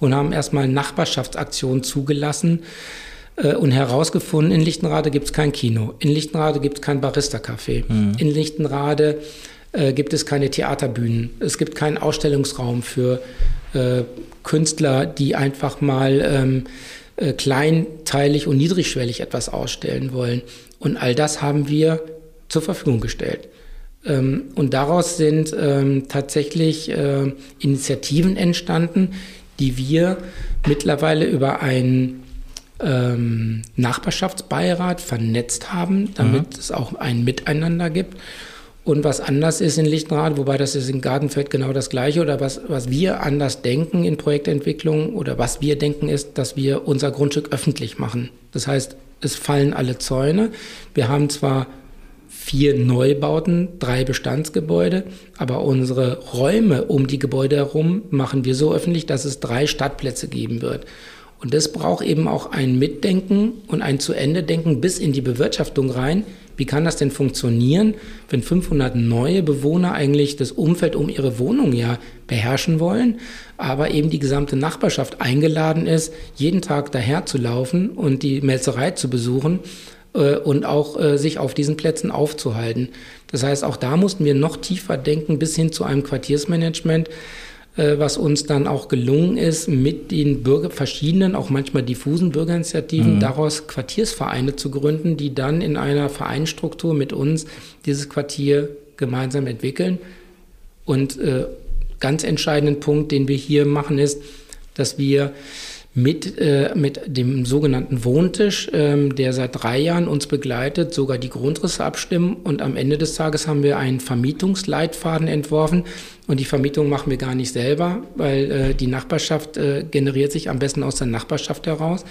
und haben erstmal Nachbarschaftsaktionen zugelassen äh, und herausgefunden, in Lichtenrade gibt es kein Kino, in Lichtenrade gibt es kein Barista-Café, mhm. in Lichtenrade äh, gibt es keine Theaterbühnen, es gibt keinen Ausstellungsraum für äh, Künstler, die einfach mal ähm, äh, kleinteilig und niedrigschwellig etwas ausstellen wollen. Und all das haben wir zur Verfügung gestellt. Ähm, und daraus sind ähm, tatsächlich äh, Initiativen entstanden, die wir mittlerweile über einen ähm, Nachbarschaftsbeirat vernetzt haben, damit mhm. es auch ein Miteinander gibt. Und was anders ist in Lichtenrad, wobei das ist in Gartenfeld genau das Gleiche, oder was, was wir anders denken in Projektentwicklung oder was wir denken ist, dass wir unser Grundstück öffentlich machen. Das heißt, es fallen alle Zäune. Wir haben zwar vier Neubauten, drei Bestandsgebäude, aber unsere Räume um die Gebäude herum machen wir so öffentlich, dass es drei Stadtplätze geben wird. Und das braucht eben auch ein Mitdenken und ein Zu-Ende-Denken bis in die Bewirtschaftung rein. Wie kann das denn funktionieren, wenn 500 neue Bewohner eigentlich das Umfeld um ihre Wohnung ja beherrschen wollen, aber eben die gesamte Nachbarschaft eingeladen ist, jeden Tag daher zu laufen und die Melzerei zu besuchen äh, und auch äh, sich auf diesen Plätzen aufzuhalten. Das heißt, auch da mussten wir noch tiefer denken bis hin zu einem Quartiersmanagement äh, was uns dann auch gelungen ist, mit den Bürger, verschiedenen, auch manchmal diffusen Bürgerinitiativen, mhm. daraus Quartiersvereine zu gründen, die dann in einer Vereinsstruktur mit uns dieses Quartier gemeinsam entwickeln. Und ganz entscheidenden Punkt, den wir hier machen, ist, dass wir mit, äh, mit dem sogenannten Wohntisch, ähm, der seit drei Jahren uns begleitet, sogar die Grundrisse abstimmen. Und am Ende des Tages haben wir einen Vermietungsleitfaden entworfen. Und die Vermietung machen wir gar nicht selber, weil äh, die Nachbarschaft äh, generiert sich am besten aus der Nachbarschaft heraus.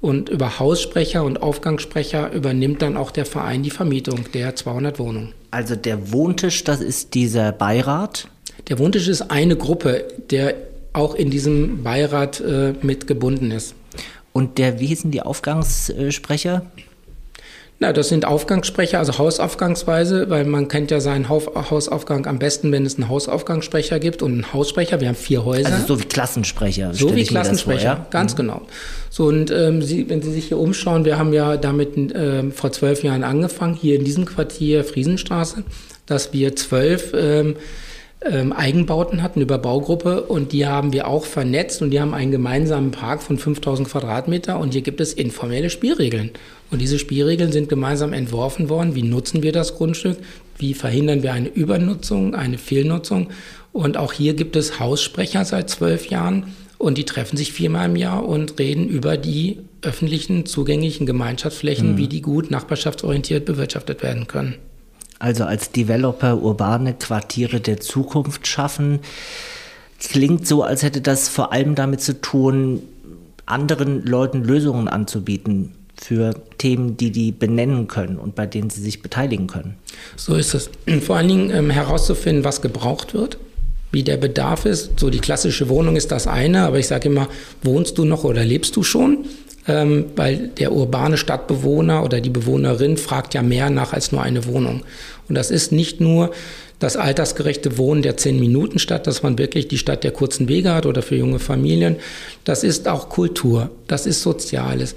Und über Haussprecher und Aufgangssprecher übernimmt dann auch der Verein die Vermietung der 200 Wohnungen. Also der Wohntisch, das ist dieser Beirat? Der Wohntisch ist eine Gruppe, der auch in diesem Beirat äh, mit gebunden ist. Und der, wie hießen die Aufgangssprecher? Na, das sind Aufgangssprecher, also Hausaufgangsweise, weil man kennt ja seinen Hausaufgang am besten, wenn es einen Hausaufgangssprecher gibt und einen Haussprecher. Wir haben vier Häuser. Also so wie Klassensprecher. So wie Klassensprecher, vor, ja? ganz mhm. genau. So und ähm, Sie, wenn Sie sich hier umschauen, wir haben ja damit ähm, vor zwölf Jahren angefangen, hier in diesem Quartier Friesenstraße, dass wir zwölf ähm, ähm, Eigenbauten hatten über Baugruppe und die haben wir auch vernetzt und die haben einen gemeinsamen Park von 5000 Quadratmeter und hier gibt es informelle Spielregeln. Und diese Spielregeln sind gemeinsam entworfen worden. Wie nutzen wir das Grundstück? Wie verhindern wir eine Übernutzung, eine Fehlnutzung? Und auch hier gibt es Haussprecher seit zwölf Jahren und die treffen sich viermal im Jahr und reden über die öffentlichen zugänglichen Gemeinschaftsflächen, mhm. wie die gut nachbarschaftsorientiert bewirtschaftet werden können also als Developer urbane Quartiere der Zukunft schaffen. Klingt so, als hätte das vor allem damit zu tun, anderen Leuten Lösungen anzubieten für Themen, die die benennen können und bei denen sie sich beteiligen können. So ist es. Vor allen Dingen ähm, herauszufinden, was gebraucht wird, wie der Bedarf ist. So die klassische Wohnung ist das eine, aber ich sage immer, wohnst du noch oder lebst du schon? Ähm, weil der urbane Stadtbewohner oder die Bewohnerin fragt ja mehr nach als nur eine Wohnung. Und das ist nicht nur das altersgerechte Wohnen der zehn Minuten Stadt, dass man wirklich die Stadt der kurzen Wege hat oder für junge Familien. Das ist auch Kultur, das ist Soziales.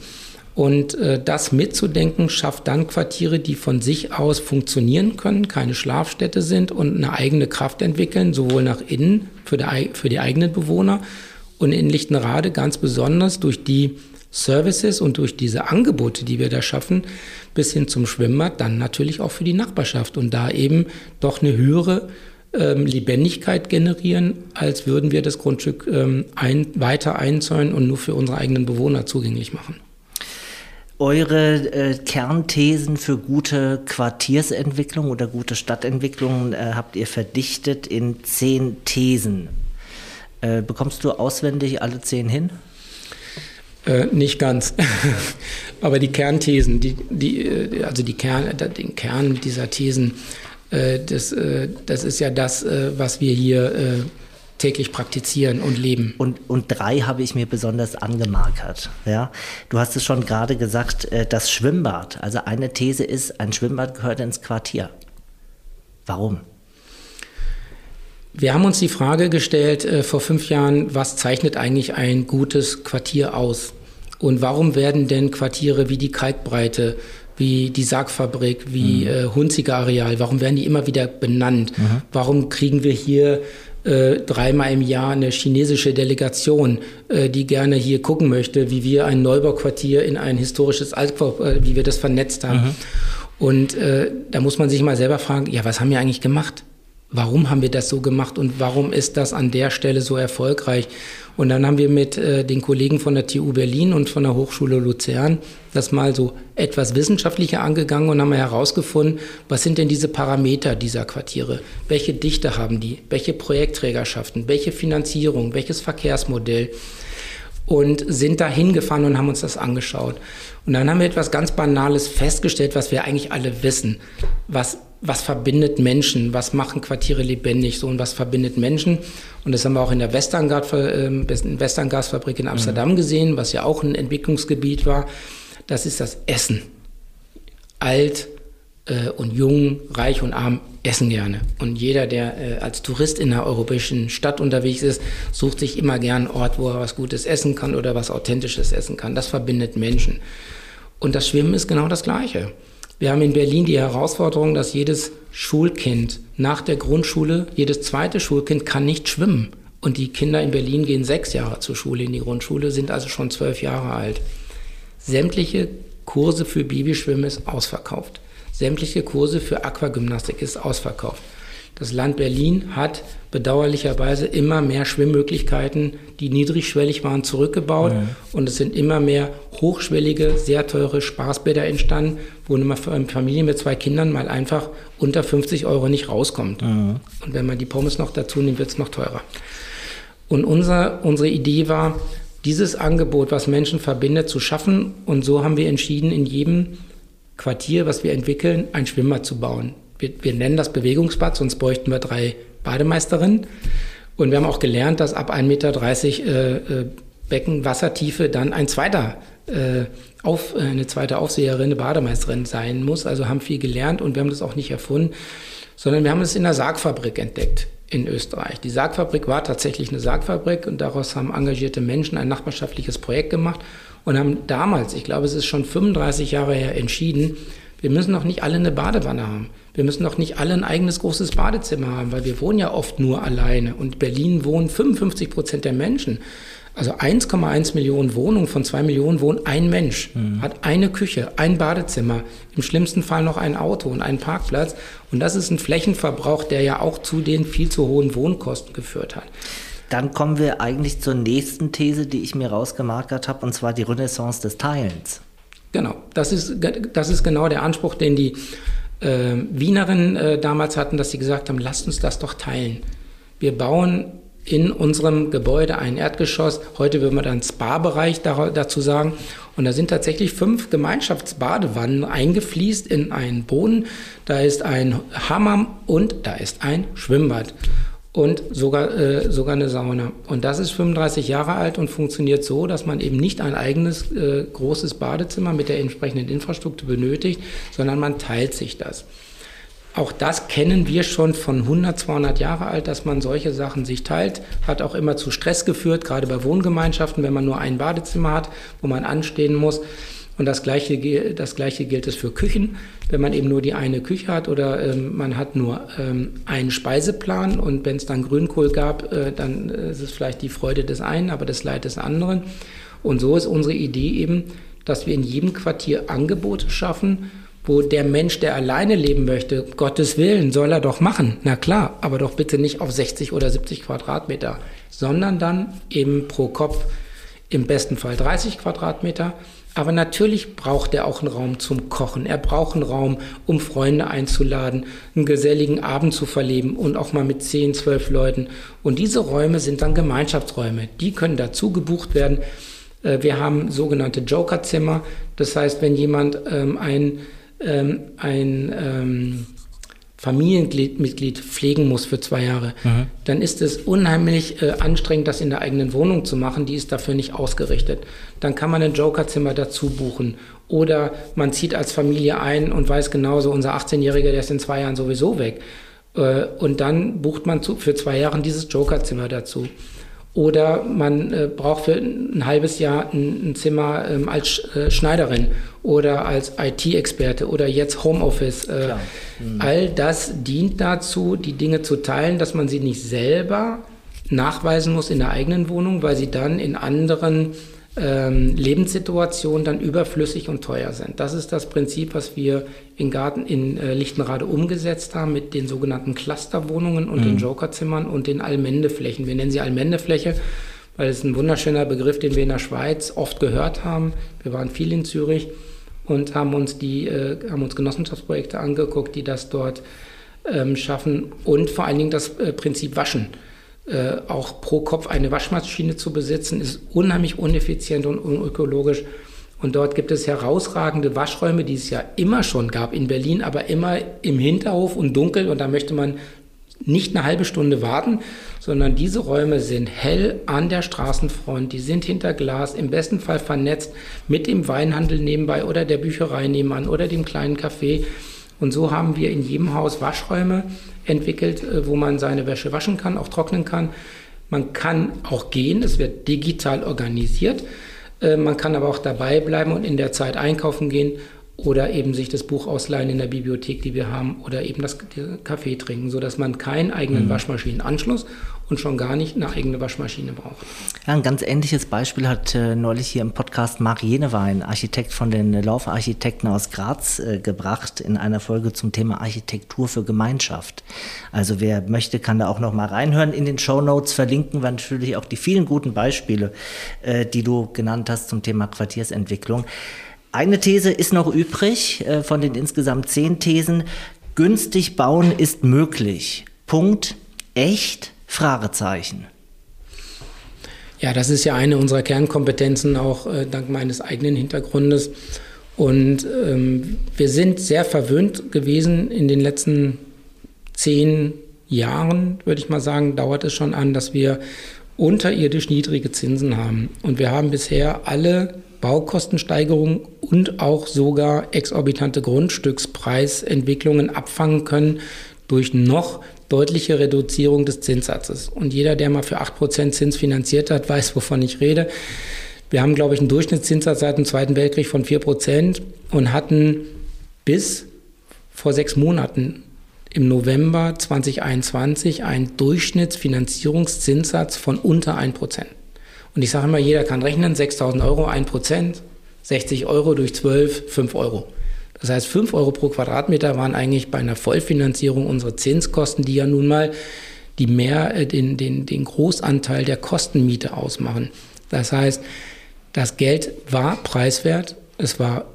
Und äh, das mitzudenken schafft dann Quartiere, die von sich aus funktionieren können, keine Schlafstätte sind und eine eigene Kraft entwickeln, sowohl nach innen für die, für die eigenen Bewohner und in Lichtenrade ganz besonders durch die Services und durch diese Angebote, die wir da schaffen, bis hin zum Schwimmbad, dann natürlich auch für die Nachbarschaft und da eben doch eine höhere ähm, Lebendigkeit generieren, als würden wir das Grundstück ähm, ein, weiter einzäunen und nur für unsere eigenen Bewohner zugänglich machen. Eure äh, Kernthesen für gute Quartiersentwicklung oder gute Stadtentwicklung äh, habt ihr verdichtet in zehn Thesen. Äh, bekommst du auswendig alle zehn hin? Äh, nicht ganz. Aber die Kernthesen, die, die, äh, also die Kern, den Kern dieser Thesen, äh, das, das ist ja das, was wir hier täglich praktizieren und leben. Und, und drei habe ich mir besonders angemarkert. Ja? Du hast es schon gerade gesagt, das Schwimmbad. Also eine These ist, ein Schwimmbad gehört ins Quartier. Warum? Wir haben uns die Frage gestellt äh, vor fünf Jahren, was zeichnet eigentlich ein gutes Quartier aus? Und warum werden denn Quartiere wie die Kalkbreite wie die Sargfabrik, wie mhm. äh, Hunziger Areal, warum werden die immer wieder benannt? Mhm. Warum kriegen wir hier äh, dreimal im Jahr eine chinesische Delegation, äh, die gerne hier gucken möchte, wie wir ein Neubauquartier in ein historisches Altbau, äh, wie wir das vernetzt haben. Mhm. Und äh, da muss man sich mal selber fragen, ja, was haben wir eigentlich gemacht? Warum haben wir das so gemacht und warum ist das an der Stelle so erfolgreich? Und dann haben wir mit äh, den Kollegen von der TU Berlin und von der Hochschule Luzern das mal so etwas wissenschaftlicher angegangen und haben herausgefunden, was sind denn diese Parameter dieser Quartiere? Welche Dichte haben die? Welche Projektträgerschaften? Welche Finanzierung? Welches Verkehrsmodell? Und sind da hingefahren und haben uns das angeschaut. Und dann haben wir etwas ganz Banales festgestellt, was wir eigentlich alle wissen. Was was verbindet Menschen, was machen Quartiere lebendig, so und was verbindet Menschen. Und das haben wir auch in der ähm, Westerngasfabrik in Amsterdam mhm. gesehen, was ja auch ein Entwicklungsgebiet war. Das ist das Essen. Alt äh, und jung, reich und arm essen gerne. Und jeder, der äh, als Tourist in einer europäischen Stadt unterwegs ist, sucht sich immer gern einen Ort, wo er was Gutes essen kann oder was Authentisches essen kann. Das verbindet Menschen. Und das Schwimmen ist genau das Gleiche. Wir haben in Berlin die Herausforderung, dass jedes Schulkind nach der Grundschule, jedes zweite Schulkind kann nicht schwimmen. Und die Kinder in Berlin gehen sechs Jahre zur Schule in die Grundschule, sind also schon zwölf Jahre alt. Sämtliche Kurse für Babyschwimmen ist ausverkauft. Sämtliche Kurse für Aquagymnastik ist ausverkauft. Das Land Berlin hat bedauerlicherweise immer mehr Schwimmmöglichkeiten, die niedrigschwellig waren, zurückgebaut. Ja. Und es sind immer mehr hochschwellige, sehr teure Spaßbäder entstanden, wo eine Familie mit zwei Kindern mal einfach unter 50 Euro nicht rauskommt. Ja. Und wenn man die Pommes noch dazu nimmt, wird es noch teurer. Und unser, unsere Idee war, dieses Angebot, was Menschen verbindet, zu schaffen. Und so haben wir entschieden, in jedem Quartier, was wir entwickeln, ein Schwimmbad zu bauen wir, wir nennen das Bewegungsbad, sonst bräuchten wir drei Bademeisterinnen. Und wir haben auch gelernt, dass ab 1,30 Meter äh, äh, Becken Wassertiefe dann ein zweiter äh, auf, eine zweite Aufseherin, eine Bademeisterin sein muss. Also haben viel gelernt und wir haben das auch nicht erfunden, sondern wir haben es in der Sargfabrik entdeckt in Österreich. Die Sargfabrik war tatsächlich eine Sargfabrik und daraus haben engagierte Menschen ein nachbarschaftliches Projekt gemacht und haben damals, ich glaube, es ist schon 35 Jahre her, entschieden, wir müssen noch nicht alle eine Badewanne haben. Wir müssen noch nicht alle ein eigenes großes Badezimmer haben, weil wir wohnen ja oft nur alleine. Und Berlin wohnen 55 Prozent der Menschen. Also 1,1 Millionen Wohnungen von 2 Millionen wohnt ein Mensch, mhm. hat eine Küche, ein Badezimmer, im schlimmsten Fall noch ein Auto und einen Parkplatz. Und das ist ein Flächenverbrauch, der ja auch zu den viel zu hohen Wohnkosten geführt hat. Dann kommen wir eigentlich zur nächsten These, die ich mir rausgemarkert habe, und zwar die Renaissance des Teilens. Genau, das ist, das ist genau der Anspruch, den die äh, Wienerinnen äh, damals hatten, dass sie gesagt haben, lasst uns das doch teilen. Wir bauen in unserem Gebäude ein Erdgeschoss. Heute würden wir dann Spa-Bereich dazu sagen. Und da sind tatsächlich fünf Gemeinschaftsbadewannen eingefließt in einen Boden. Da ist ein Hammam und da ist ein Schwimmbad und sogar, äh, sogar eine Sauna. Und das ist 35 Jahre alt und funktioniert so, dass man eben nicht ein eigenes äh, großes Badezimmer mit der entsprechenden Infrastruktur benötigt, sondern man teilt sich das. Auch das kennen wir schon von 100, 200 Jahre alt, dass man solche Sachen sich teilt. Hat auch immer zu Stress geführt, gerade bei Wohngemeinschaften, wenn man nur ein Badezimmer hat, wo man anstehen muss. Und das Gleiche, das Gleiche gilt es für Küchen. Wenn man eben nur die eine Küche hat oder ähm, man hat nur ähm, einen Speiseplan und wenn es dann Grünkohl gab, äh, dann ist es vielleicht die Freude des einen, aber das Leid des anderen. Und so ist unsere Idee eben, dass wir in jedem Quartier Angebote schaffen, wo der Mensch, der alleine leben möchte, Gottes Willen, soll er doch machen. Na klar, aber doch bitte nicht auf 60 oder 70 Quadratmeter, sondern dann eben pro Kopf im besten Fall 30 Quadratmeter. Aber natürlich braucht er auch einen Raum zum Kochen. Er braucht einen Raum, um Freunde einzuladen, einen geselligen Abend zu verleben und auch mal mit 10, 12 Leuten. Und diese Räume sind dann Gemeinschaftsräume. Die können dazu gebucht werden. Äh, wir haben sogenannte Jokerzimmer. Das heißt, wenn jemand ähm, ein ähm, ein ähm, Familienmitglied pflegen muss für zwei Jahre, mhm. dann ist es unheimlich äh, anstrengend, das in der eigenen Wohnung zu machen. Die ist dafür nicht ausgerichtet. Dann kann man ein Jokerzimmer dazu buchen. Oder man zieht als Familie ein und weiß genauso, unser 18-Jähriger, der ist in zwei Jahren sowieso weg. Äh, und dann bucht man zu, für zwei Jahre dieses Jokerzimmer dazu. Oder man äh, braucht für ein halbes Jahr ein, ein Zimmer ähm, als äh, Schneiderin oder als IT-Experte oder jetzt Homeoffice. Äh, mhm. All das dient dazu, die Dinge zu teilen, dass man sie nicht selber nachweisen muss in der eigenen Wohnung, weil sie dann in anderen ähm, Lebenssituationen dann überflüssig und teuer sind. Das ist das Prinzip, was wir in Garten in äh, Lichtenrade umgesetzt haben mit den sogenannten Clusterwohnungen und mhm. den Jokerzimmern und den Allmendeflächen. Wir nennen sie Allmendefläche, weil es ein wunderschöner Begriff, den wir in der Schweiz oft gehört haben. Wir waren viel in Zürich und haben uns die, äh, haben uns Genossenschaftsprojekte angeguckt, die das dort ähm, schaffen und vor allen Dingen das äh, Prinzip Waschen äh, auch pro Kopf eine Waschmaschine zu besitzen, ist unheimlich uneffizient und unökologisch. Und dort gibt es herausragende Waschräume, die es ja immer schon gab in Berlin, aber immer im Hinterhof und dunkel. Und da möchte man nicht eine halbe Stunde warten, sondern diese Räume sind hell an der Straßenfront, die sind hinter Glas, im besten Fall vernetzt mit dem Weinhandel nebenbei oder der Bücherei nebenan oder dem kleinen Café. Und so haben wir in jedem Haus Waschräume entwickelt, äh, wo man seine Wäsche waschen kann, auch trocknen kann. Man kann auch gehen, es wird digital organisiert. Äh, man kann aber auch dabei bleiben und in der Zeit einkaufen gehen oder eben sich das Buch ausleihen in der Bibliothek, die wir haben, oder eben das Kaffee trinken, sodass man keinen eigenen mhm. Waschmaschinenanschluss und schon gar nicht eine eigene Waschmaschine braucht. Ja, ein ganz ähnliches Beispiel hat äh, neulich hier im Podcast Marc Jenewein, Architekt von den Laufarchitekten aus Graz, äh, gebracht in einer Folge zum Thema Architektur für Gemeinschaft. Also wer möchte, kann da auch noch mal reinhören. In den Show Notes verlinken wir natürlich auch die vielen guten Beispiele, äh, die du genannt hast zum Thema Quartiersentwicklung. Eine These ist noch übrig äh, von den insgesamt zehn Thesen. Günstig bauen ist möglich. Punkt. Echt? Fragezeichen. Ja, das ist ja eine unserer Kernkompetenzen, auch äh, dank meines eigenen Hintergrundes. Und ähm, wir sind sehr verwöhnt gewesen in den letzten zehn Jahren, würde ich mal sagen, dauert es schon an, dass wir unterirdisch niedrige Zinsen haben. Und wir haben bisher alle Baukostensteigerungen und auch sogar exorbitante Grundstückspreisentwicklungen abfangen können durch noch deutliche Reduzierung des Zinssatzes. Und jeder, der mal für 8% Zins finanziert hat, weiß, wovon ich rede. Wir haben, glaube ich, einen Durchschnittszinssatz seit dem Zweiten Weltkrieg von 4% und hatten bis vor sechs Monaten im November 2021 einen Durchschnittsfinanzierungszinssatz von unter 1%. Und ich sage immer, jeder kann rechnen, 6.000 Euro, 1 Prozent, 60 Euro durch 12, 5 Euro. Das heißt, 5 Euro pro Quadratmeter waren eigentlich bei einer Vollfinanzierung unsere Zinskosten, die ja nun mal die mehr, äh, den, den, den Großanteil der Kostenmiete ausmachen. Das heißt, das Geld war preiswert, es war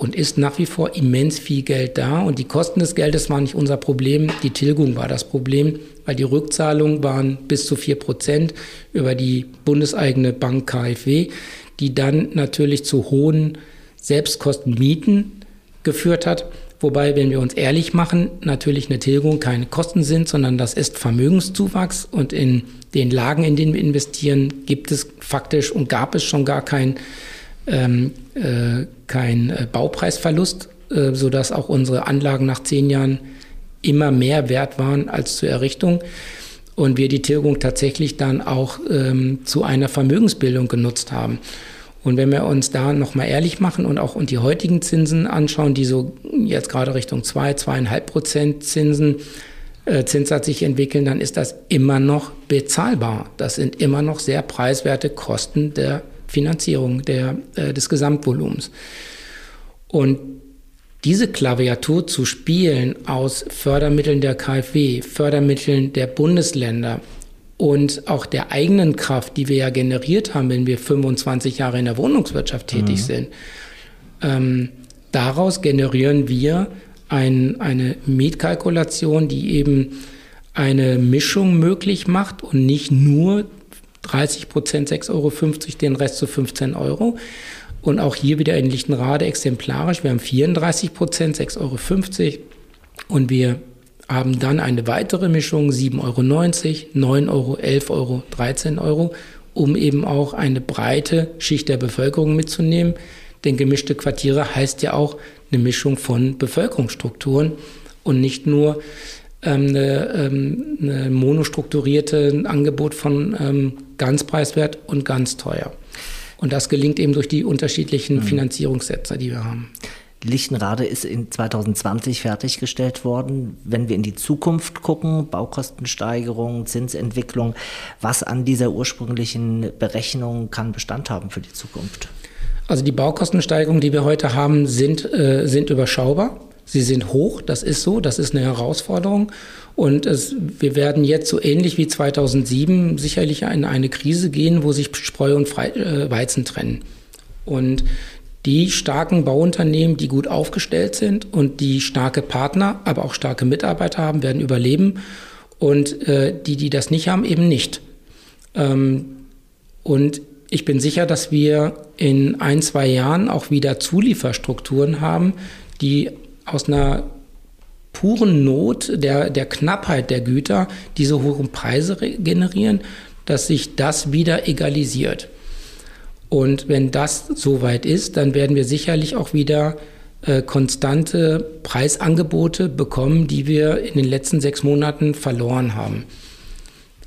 und ist nach wie vor immens viel Geld da. Und die Kosten des Geldes waren nicht unser Problem, die Tilgung war das Problem, weil die Rückzahlungen waren bis zu 4 Prozent über die bundeseigene Bank KfW, die dann natürlich zu hohen Selbstkostenmieten geführt hat. Wobei, wenn wir uns ehrlich machen, natürlich eine Tilgung keine Kosten sind, sondern das ist Vermögenszuwachs. Und in den Lagen, in denen wir investieren, gibt es faktisch und gab es schon gar kein ähm, äh, kein äh, Baupreisverlust, äh, sodass auch unsere Anlagen nach zehn Jahren immer mehr wert waren als zur Errichtung und wir die Tilgung tatsächlich dann auch ähm, zu einer Vermögensbildung genutzt haben. Und wenn wir uns da nochmal ehrlich machen und auch und die heutigen Zinsen anschauen, die so jetzt gerade Richtung zwei, zweieinhalb Prozent Zinsen, äh, Zinssatz sich entwickeln, dann ist das immer noch bezahlbar. Das sind immer noch sehr preiswerte Kosten der Finanzierung der, äh, des Gesamtvolumens. Und diese Klaviatur zu spielen aus Fördermitteln der KfW, Fördermitteln der Bundesländer und auch der eigenen Kraft, die wir ja generiert haben, wenn wir 25 Jahre in der Wohnungswirtschaft tätig mhm. sind, ähm, daraus generieren wir ein, eine Mietkalkulation, die eben eine Mischung möglich macht und nicht nur 30 Prozent 6,50 Euro, den Rest zu 15 Euro. Und auch hier wieder in Lichtenrade exemplarisch. Wir haben 34 Prozent, 6,50 Euro. Und wir haben dann eine weitere Mischung, 7,90 Euro, 9 Euro, 11 Euro, 13 Euro, um eben auch eine breite Schicht der Bevölkerung mitzunehmen. Denn gemischte Quartiere heißt ja auch eine Mischung von Bevölkerungsstrukturen und nicht nur ähm, eine, ähm, eine Angebot von ähm, ganz preiswert und ganz teuer. Und das gelingt eben durch die unterschiedlichen mhm. Finanzierungssätze, die wir haben. Lichtenrade ist in 2020 fertiggestellt worden. Wenn wir in die Zukunft gucken, Baukostensteigerung, Zinsentwicklung, was an dieser ursprünglichen Berechnung kann Bestand haben für die Zukunft? Also die Baukostensteigerungen, die wir heute haben, sind, äh, sind überschaubar. Sie sind hoch, das ist so, das ist eine Herausforderung. Und es, wir werden jetzt so ähnlich wie 2007 sicherlich in eine Krise gehen, wo sich Spreu und Fre äh, Weizen trennen. Und die starken Bauunternehmen, die gut aufgestellt sind und die starke Partner, aber auch starke Mitarbeiter haben, werden überleben. Und äh, die, die das nicht haben, eben nicht. Ähm, und ich bin sicher, dass wir in ein, zwei Jahren auch wieder Zulieferstrukturen haben, die aus einer puren Not der, der Knappheit der Güter diese hohen Preise generieren, dass sich das wieder egalisiert. Und wenn das soweit ist, dann werden wir sicherlich auch wieder äh, konstante Preisangebote bekommen, die wir in den letzten sechs Monaten verloren haben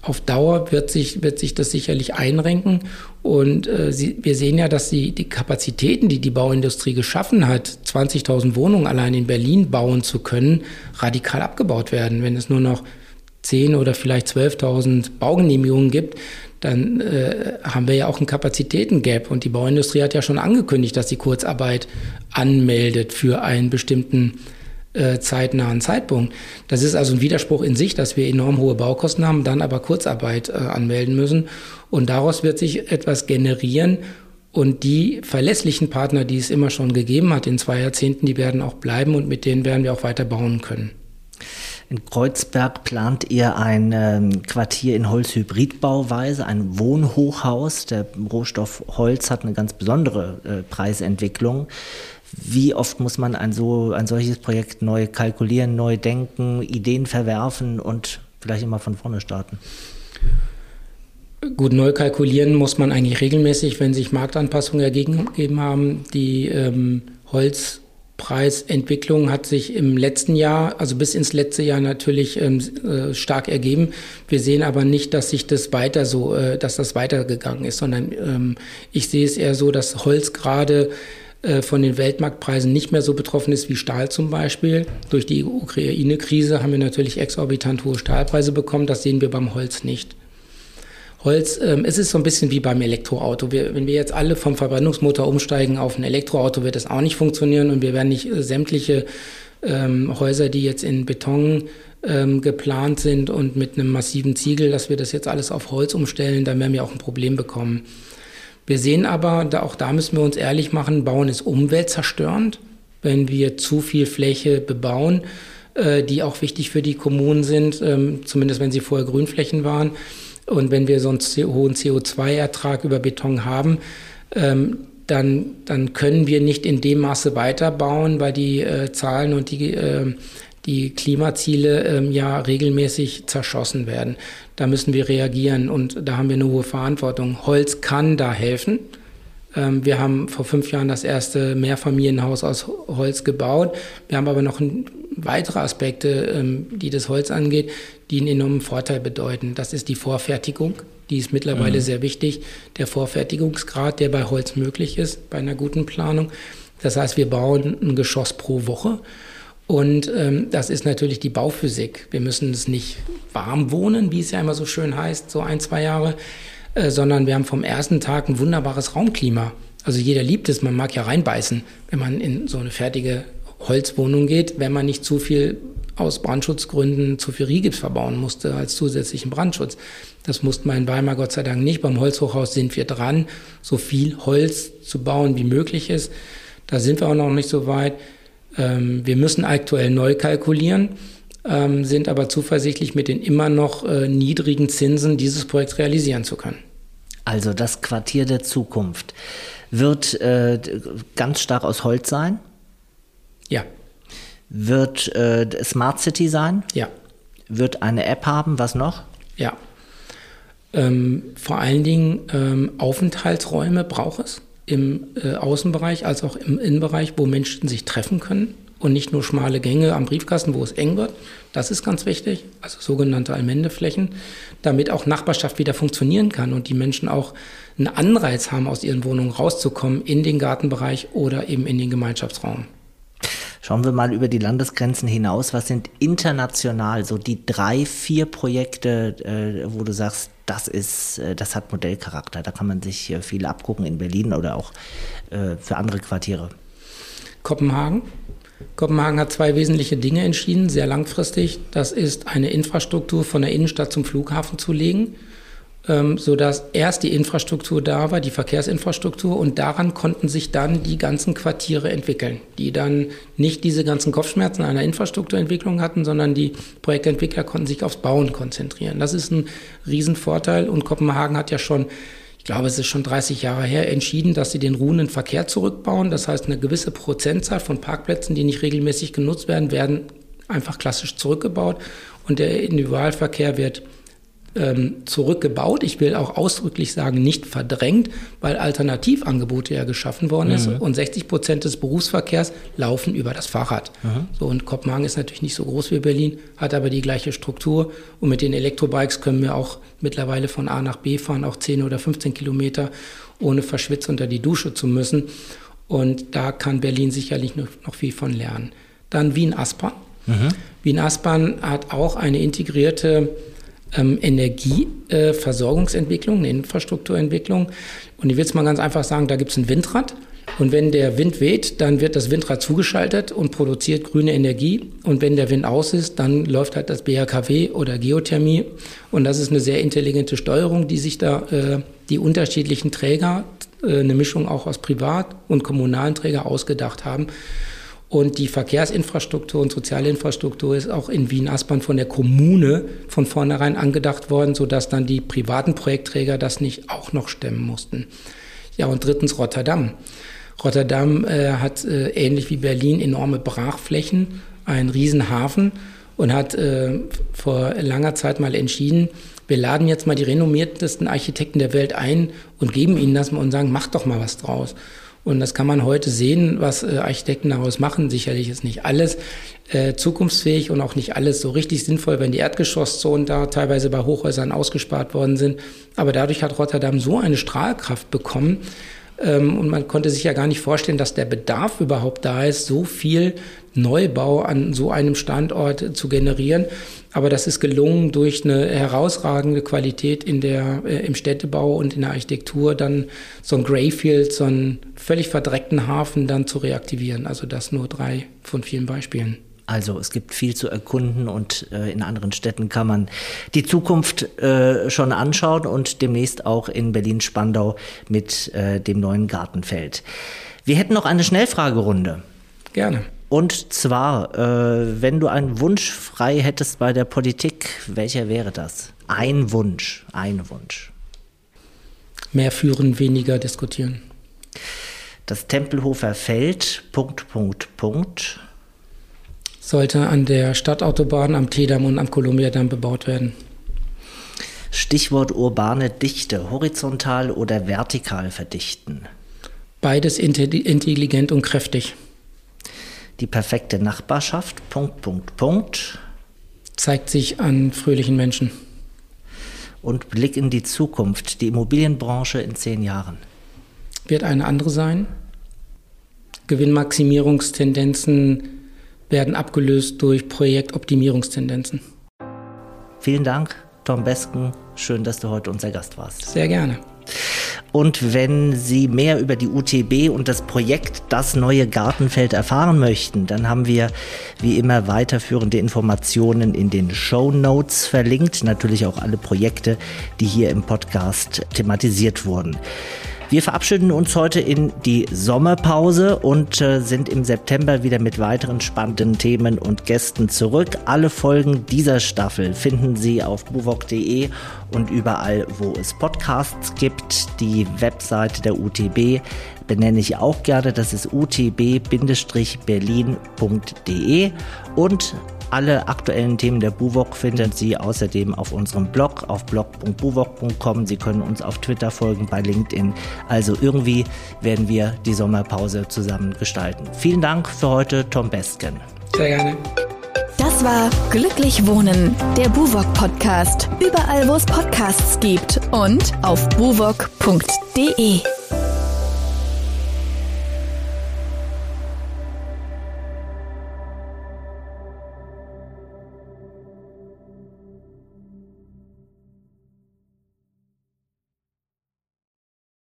auf Dauer wird sich, wird sich das sicherlich einrenken. Und äh, Sie, wir sehen ja, dass die, die Kapazitäten, die die Bauindustrie geschaffen hat, 20.000 Wohnungen allein in Berlin bauen zu können, radikal abgebaut werden. Wenn es nur noch 10 oder vielleicht 12.000 Baugenehmigungen gibt, dann äh, haben wir ja auch ein Kapazitätengap. Und die Bauindustrie hat ja schon angekündigt, dass sie Kurzarbeit anmeldet für einen bestimmten äh, zeitnahen Zeitpunkt. Das ist also ein Widerspruch in sich, dass wir enorm hohe Baukosten haben, dann aber Kurzarbeit äh, anmelden müssen. Und daraus wird sich etwas generieren. Und die verlässlichen Partner, die es immer schon gegeben hat in zwei Jahrzehnten, die werden auch bleiben und mit denen werden wir auch weiter bauen können. In Kreuzberg plant ihr ein ähm, Quartier in Holzhybridbauweise, ein Wohnhochhaus. Der Rohstoff Holz hat eine ganz besondere äh, Preisentwicklung. Wie oft muss man ein, so, ein solches Projekt neu kalkulieren, neu denken, Ideen verwerfen und vielleicht immer von vorne starten? Gut, neu kalkulieren muss man eigentlich regelmäßig, wenn sich Marktanpassungen ergeben haben. Die ähm, Holzpreisentwicklung hat sich im letzten Jahr, also bis ins letzte Jahr natürlich ähm, äh, stark ergeben. Wir sehen aber nicht, dass sich das weiter so, äh, dass das weitergegangen ist, sondern ähm, ich sehe es eher so, dass Holz gerade von den Weltmarktpreisen nicht mehr so betroffen ist wie Stahl zum Beispiel. Durch die Ukraine-Krise haben wir natürlich exorbitant hohe Stahlpreise bekommen. Das sehen wir beim Holz nicht. Holz, ähm, es ist so ein bisschen wie beim Elektroauto. Wir, wenn wir jetzt alle vom Verbrennungsmotor umsteigen auf ein Elektroauto, wird das auch nicht funktionieren und wir werden nicht äh, sämtliche ähm, Häuser, die jetzt in Beton ähm, geplant sind und mit einem massiven Ziegel, dass wir das jetzt alles auf Holz umstellen, dann werden wir auch ein Problem bekommen. Wir sehen aber, da, auch da müssen wir uns ehrlich machen, Bauen ist umweltzerstörend, wenn wir zu viel Fläche bebauen, äh, die auch wichtig für die Kommunen sind, ähm, zumindest wenn sie vorher Grünflächen waren. Und wenn wir so einen hohen CO2-Ertrag über Beton haben, ähm, dann, dann können wir nicht in dem Maße weiterbauen, weil die äh, Zahlen und die, äh, die Klimaziele ähm, ja regelmäßig zerschossen werden. Da müssen wir reagieren und da haben wir eine hohe Verantwortung. Holz kann da helfen. Ähm, wir haben vor fünf Jahren das erste Mehrfamilienhaus aus Holz gebaut. Wir haben aber noch weitere Aspekte, ähm, die das Holz angeht, die einen enormen Vorteil bedeuten. Das ist die Vorfertigung. Die ist mittlerweile mhm. sehr wichtig. Der Vorfertigungsgrad, der bei Holz möglich ist, bei einer guten Planung. Das heißt, wir bauen ein Geschoss pro Woche. Und ähm, das ist natürlich die Bauphysik. Wir müssen es nicht warm wohnen, wie es ja immer so schön heißt, so ein, zwei Jahre, äh, sondern wir haben vom ersten Tag ein wunderbares Raumklima. Also jeder liebt es, man mag ja reinbeißen, wenn man in so eine fertige Holzwohnung geht, wenn man nicht zu viel aus Brandschutzgründen zu viel Rigips verbauen musste als zusätzlichen Brandschutz. Das mussten wir in Weimar Gott sei Dank nicht. Beim Holzhochhaus sind wir dran, so viel Holz zu bauen, wie möglich ist. Da sind wir auch noch nicht so weit. Ähm, wir müssen aktuell neu kalkulieren, ähm, sind aber zuversichtlich, mit den immer noch äh, niedrigen Zinsen dieses Projekt realisieren zu können. Also das Quartier der Zukunft wird äh, ganz stark aus Holz sein? Ja. Wird äh, Smart City sein? Ja. Wird eine App haben? Was noch? Ja. Ähm, vor allen Dingen ähm, Aufenthaltsräume braucht es im äh, Außenbereich als auch im Innenbereich, wo Menschen sich treffen können und nicht nur schmale Gänge am Briefkasten, wo es eng wird. Das ist ganz wichtig, also sogenannte Allmendeflächen, damit auch Nachbarschaft wieder funktionieren kann und die Menschen auch einen Anreiz haben, aus ihren Wohnungen rauszukommen in den Gartenbereich oder eben in den Gemeinschaftsraum. Schauen wir mal über die Landesgrenzen hinaus. Was sind international so die drei, vier Projekte, äh, wo du sagst, das ist, äh, das hat Modellcharakter. Da kann man sich viel abgucken in Berlin oder auch äh, für andere Quartiere. Kopenhagen. Kopenhagen hat zwei wesentliche Dinge entschieden, sehr langfristig. Das ist eine Infrastruktur von der Innenstadt zum Flughafen zu legen ähm, sodass erst die Infrastruktur da war, die Verkehrsinfrastruktur, und daran konnten sich dann die ganzen Quartiere entwickeln, die dann nicht diese ganzen Kopfschmerzen einer Infrastrukturentwicklung hatten, sondern die Projektentwickler konnten sich aufs Bauen konzentrieren. Das ist ein Riesenvorteil und Kopenhagen hat ja schon ich glaube, es ist schon 30 Jahre her, entschieden, dass sie den ruhenden Verkehr zurückbauen. Das heißt, eine gewisse Prozentzahl von Parkplätzen, die nicht regelmäßig genutzt werden, werden einfach klassisch zurückgebaut und der Individualverkehr wird ähm, zurückgebaut. Ich will auch ausdrücklich sagen, nicht verdrängt, weil Alternativangebote ja geschaffen worden mhm. ist und 60 Prozent des Berufsverkehrs laufen über das Fahrrad. Mhm. So, und Kopenhagen ist natürlich nicht so groß wie Berlin, hat aber die gleiche Struktur und mit den Elektrobikes können wir auch mittlerweile von A nach B fahren, auch 10 oder 15 Kilometer, ohne verschwitzt unter die Dusche zu müssen. Und da kann Berlin sicherlich noch, noch viel von lernen. Dann Wien-Aspern. Mhm. Wien-Aspern hat auch eine integrierte ähm, Energieversorgungsentwicklung, äh, eine Infrastrukturentwicklung. Und ich will es mal ganz einfach sagen, da gibt es ein Windrad. Und wenn der Wind weht, dann wird das Windrad zugeschaltet und produziert grüne Energie. Und wenn der Wind aus ist, dann läuft halt das BHKW oder Geothermie. Und das ist eine sehr intelligente Steuerung, die sich da äh, die unterschiedlichen Träger, äh, eine Mischung auch aus Privat- und kommunalen Träger ausgedacht haben. Und die Verkehrsinfrastruktur und soziale Infrastruktur ist auch in Wien-Aspern von der Kommune von vornherein angedacht worden, sodass dann die privaten Projektträger das nicht auch noch stemmen mussten. Ja, und drittens Rotterdam. Rotterdam äh, hat äh, ähnlich wie Berlin enorme Brachflächen, einen Riesenhafen und hat äh, vor langer Zeit mal entschieden, wir laden jetzt mal die renommiertesten Architekten der Welt ein und geben ihnen das mal und sagen, macht doch mal was draus. Und das kann man heute sehen, was äh, Architekten daraus machen. Sicherlich ist nicht alles äh, zukunftsfähig und auch nicht alles so richtig sinnvoll, wenn die Erdgeschosszonen da teilweise bei Hochhäusern ausgespart worden sind. Aber dadurch hat Rotterdam so eine Strahlkraft bekommen, ähm, und man konnte sich ja gar nicht vorstellen, dass der Bedarf überhaupt da ist, so viel Neubau an so einem Standort zu generieren. Aber das ist gelungen durch eine herausragende Qualität in der, äh, im Städtebau und in der Architektur, dann so ein Greyfield, so einen völlig verdreckten Hafen dann zu reaktivieren. Also das nur drei von vielen Beispielen. Also es gibt viel zu erkunden und äh, in anderen Städten kann man die Zukunft äh, schon anschauen und demnächst auch in Berlin-Spandau mit äh, dem neuen Gartenfeld. Wir hätten noch eine Schnellfragerunde. Gerne. Und zwar, äh, wenn du einen Wunsch frei hättest bei der Politik, welcher wäre das? Ein Wunsch, ein Wunsch. Mehr führen, weniger diskutieren. Das Tempelhofer Feld, Punkt, Punkt, Punkt sollte an der Stadtautobahn am Teedamm und am Kolumbiadamm bebaut werden. Stichwort urbane Dichte, horizontal oder vertikal verdichten? Beides intelligent und kräftig. Die perfekte Nachbarschaft, Punkt, Punkt, Punkt. Zeigt sich an fröhlichen Menschen. Und Blick in die Zukunft, die Immobilienbranche in zehn Jahren. Wird eine andere sein? Gewinnmaximierungstendenzen werden abgelöst durch Projektoptimierungstendenzen. Vielen Dank, Tom Besken. Schön, dass du heute unser Gast warst. Sehr gerne. Und wenn Sie mehr über die UTB und das Projekt Das neue Gartenfeld erfahren möchten, dann haben wir wie immer weiterführende Informationen in den Show Notes verlinkt. Natürlich auch alle Projekte, die hier im Podcast thematisiert wurden. Wir verabschieden uns heute in die Sommerpause und äh, sind im September wieder mit weiteren spannenden Themen und Gästen zurück. Alle Folgen dieser Staffel finden Sie auf buwok.de und überall, wo es Podcasts gibt. Die Webseite der UTB benenne ich auch gerne. Das ist utb-berlin.de und alle aktuellen Themen der Buwok finden Sie außerdem auf unserem Blog auf blog.buwok.com. Sie können uns auf Twitter folgen, bei LinkedIn. Also irgendwie werden wir die Sommerpause zusammen gestalten. Vielen Dank für heute, Tom Besken. Sehr gerne. Das war Glücklich Wohnen, der Buwok Podcast. Überall, wo es Podcasts gibt und auf buwok.de.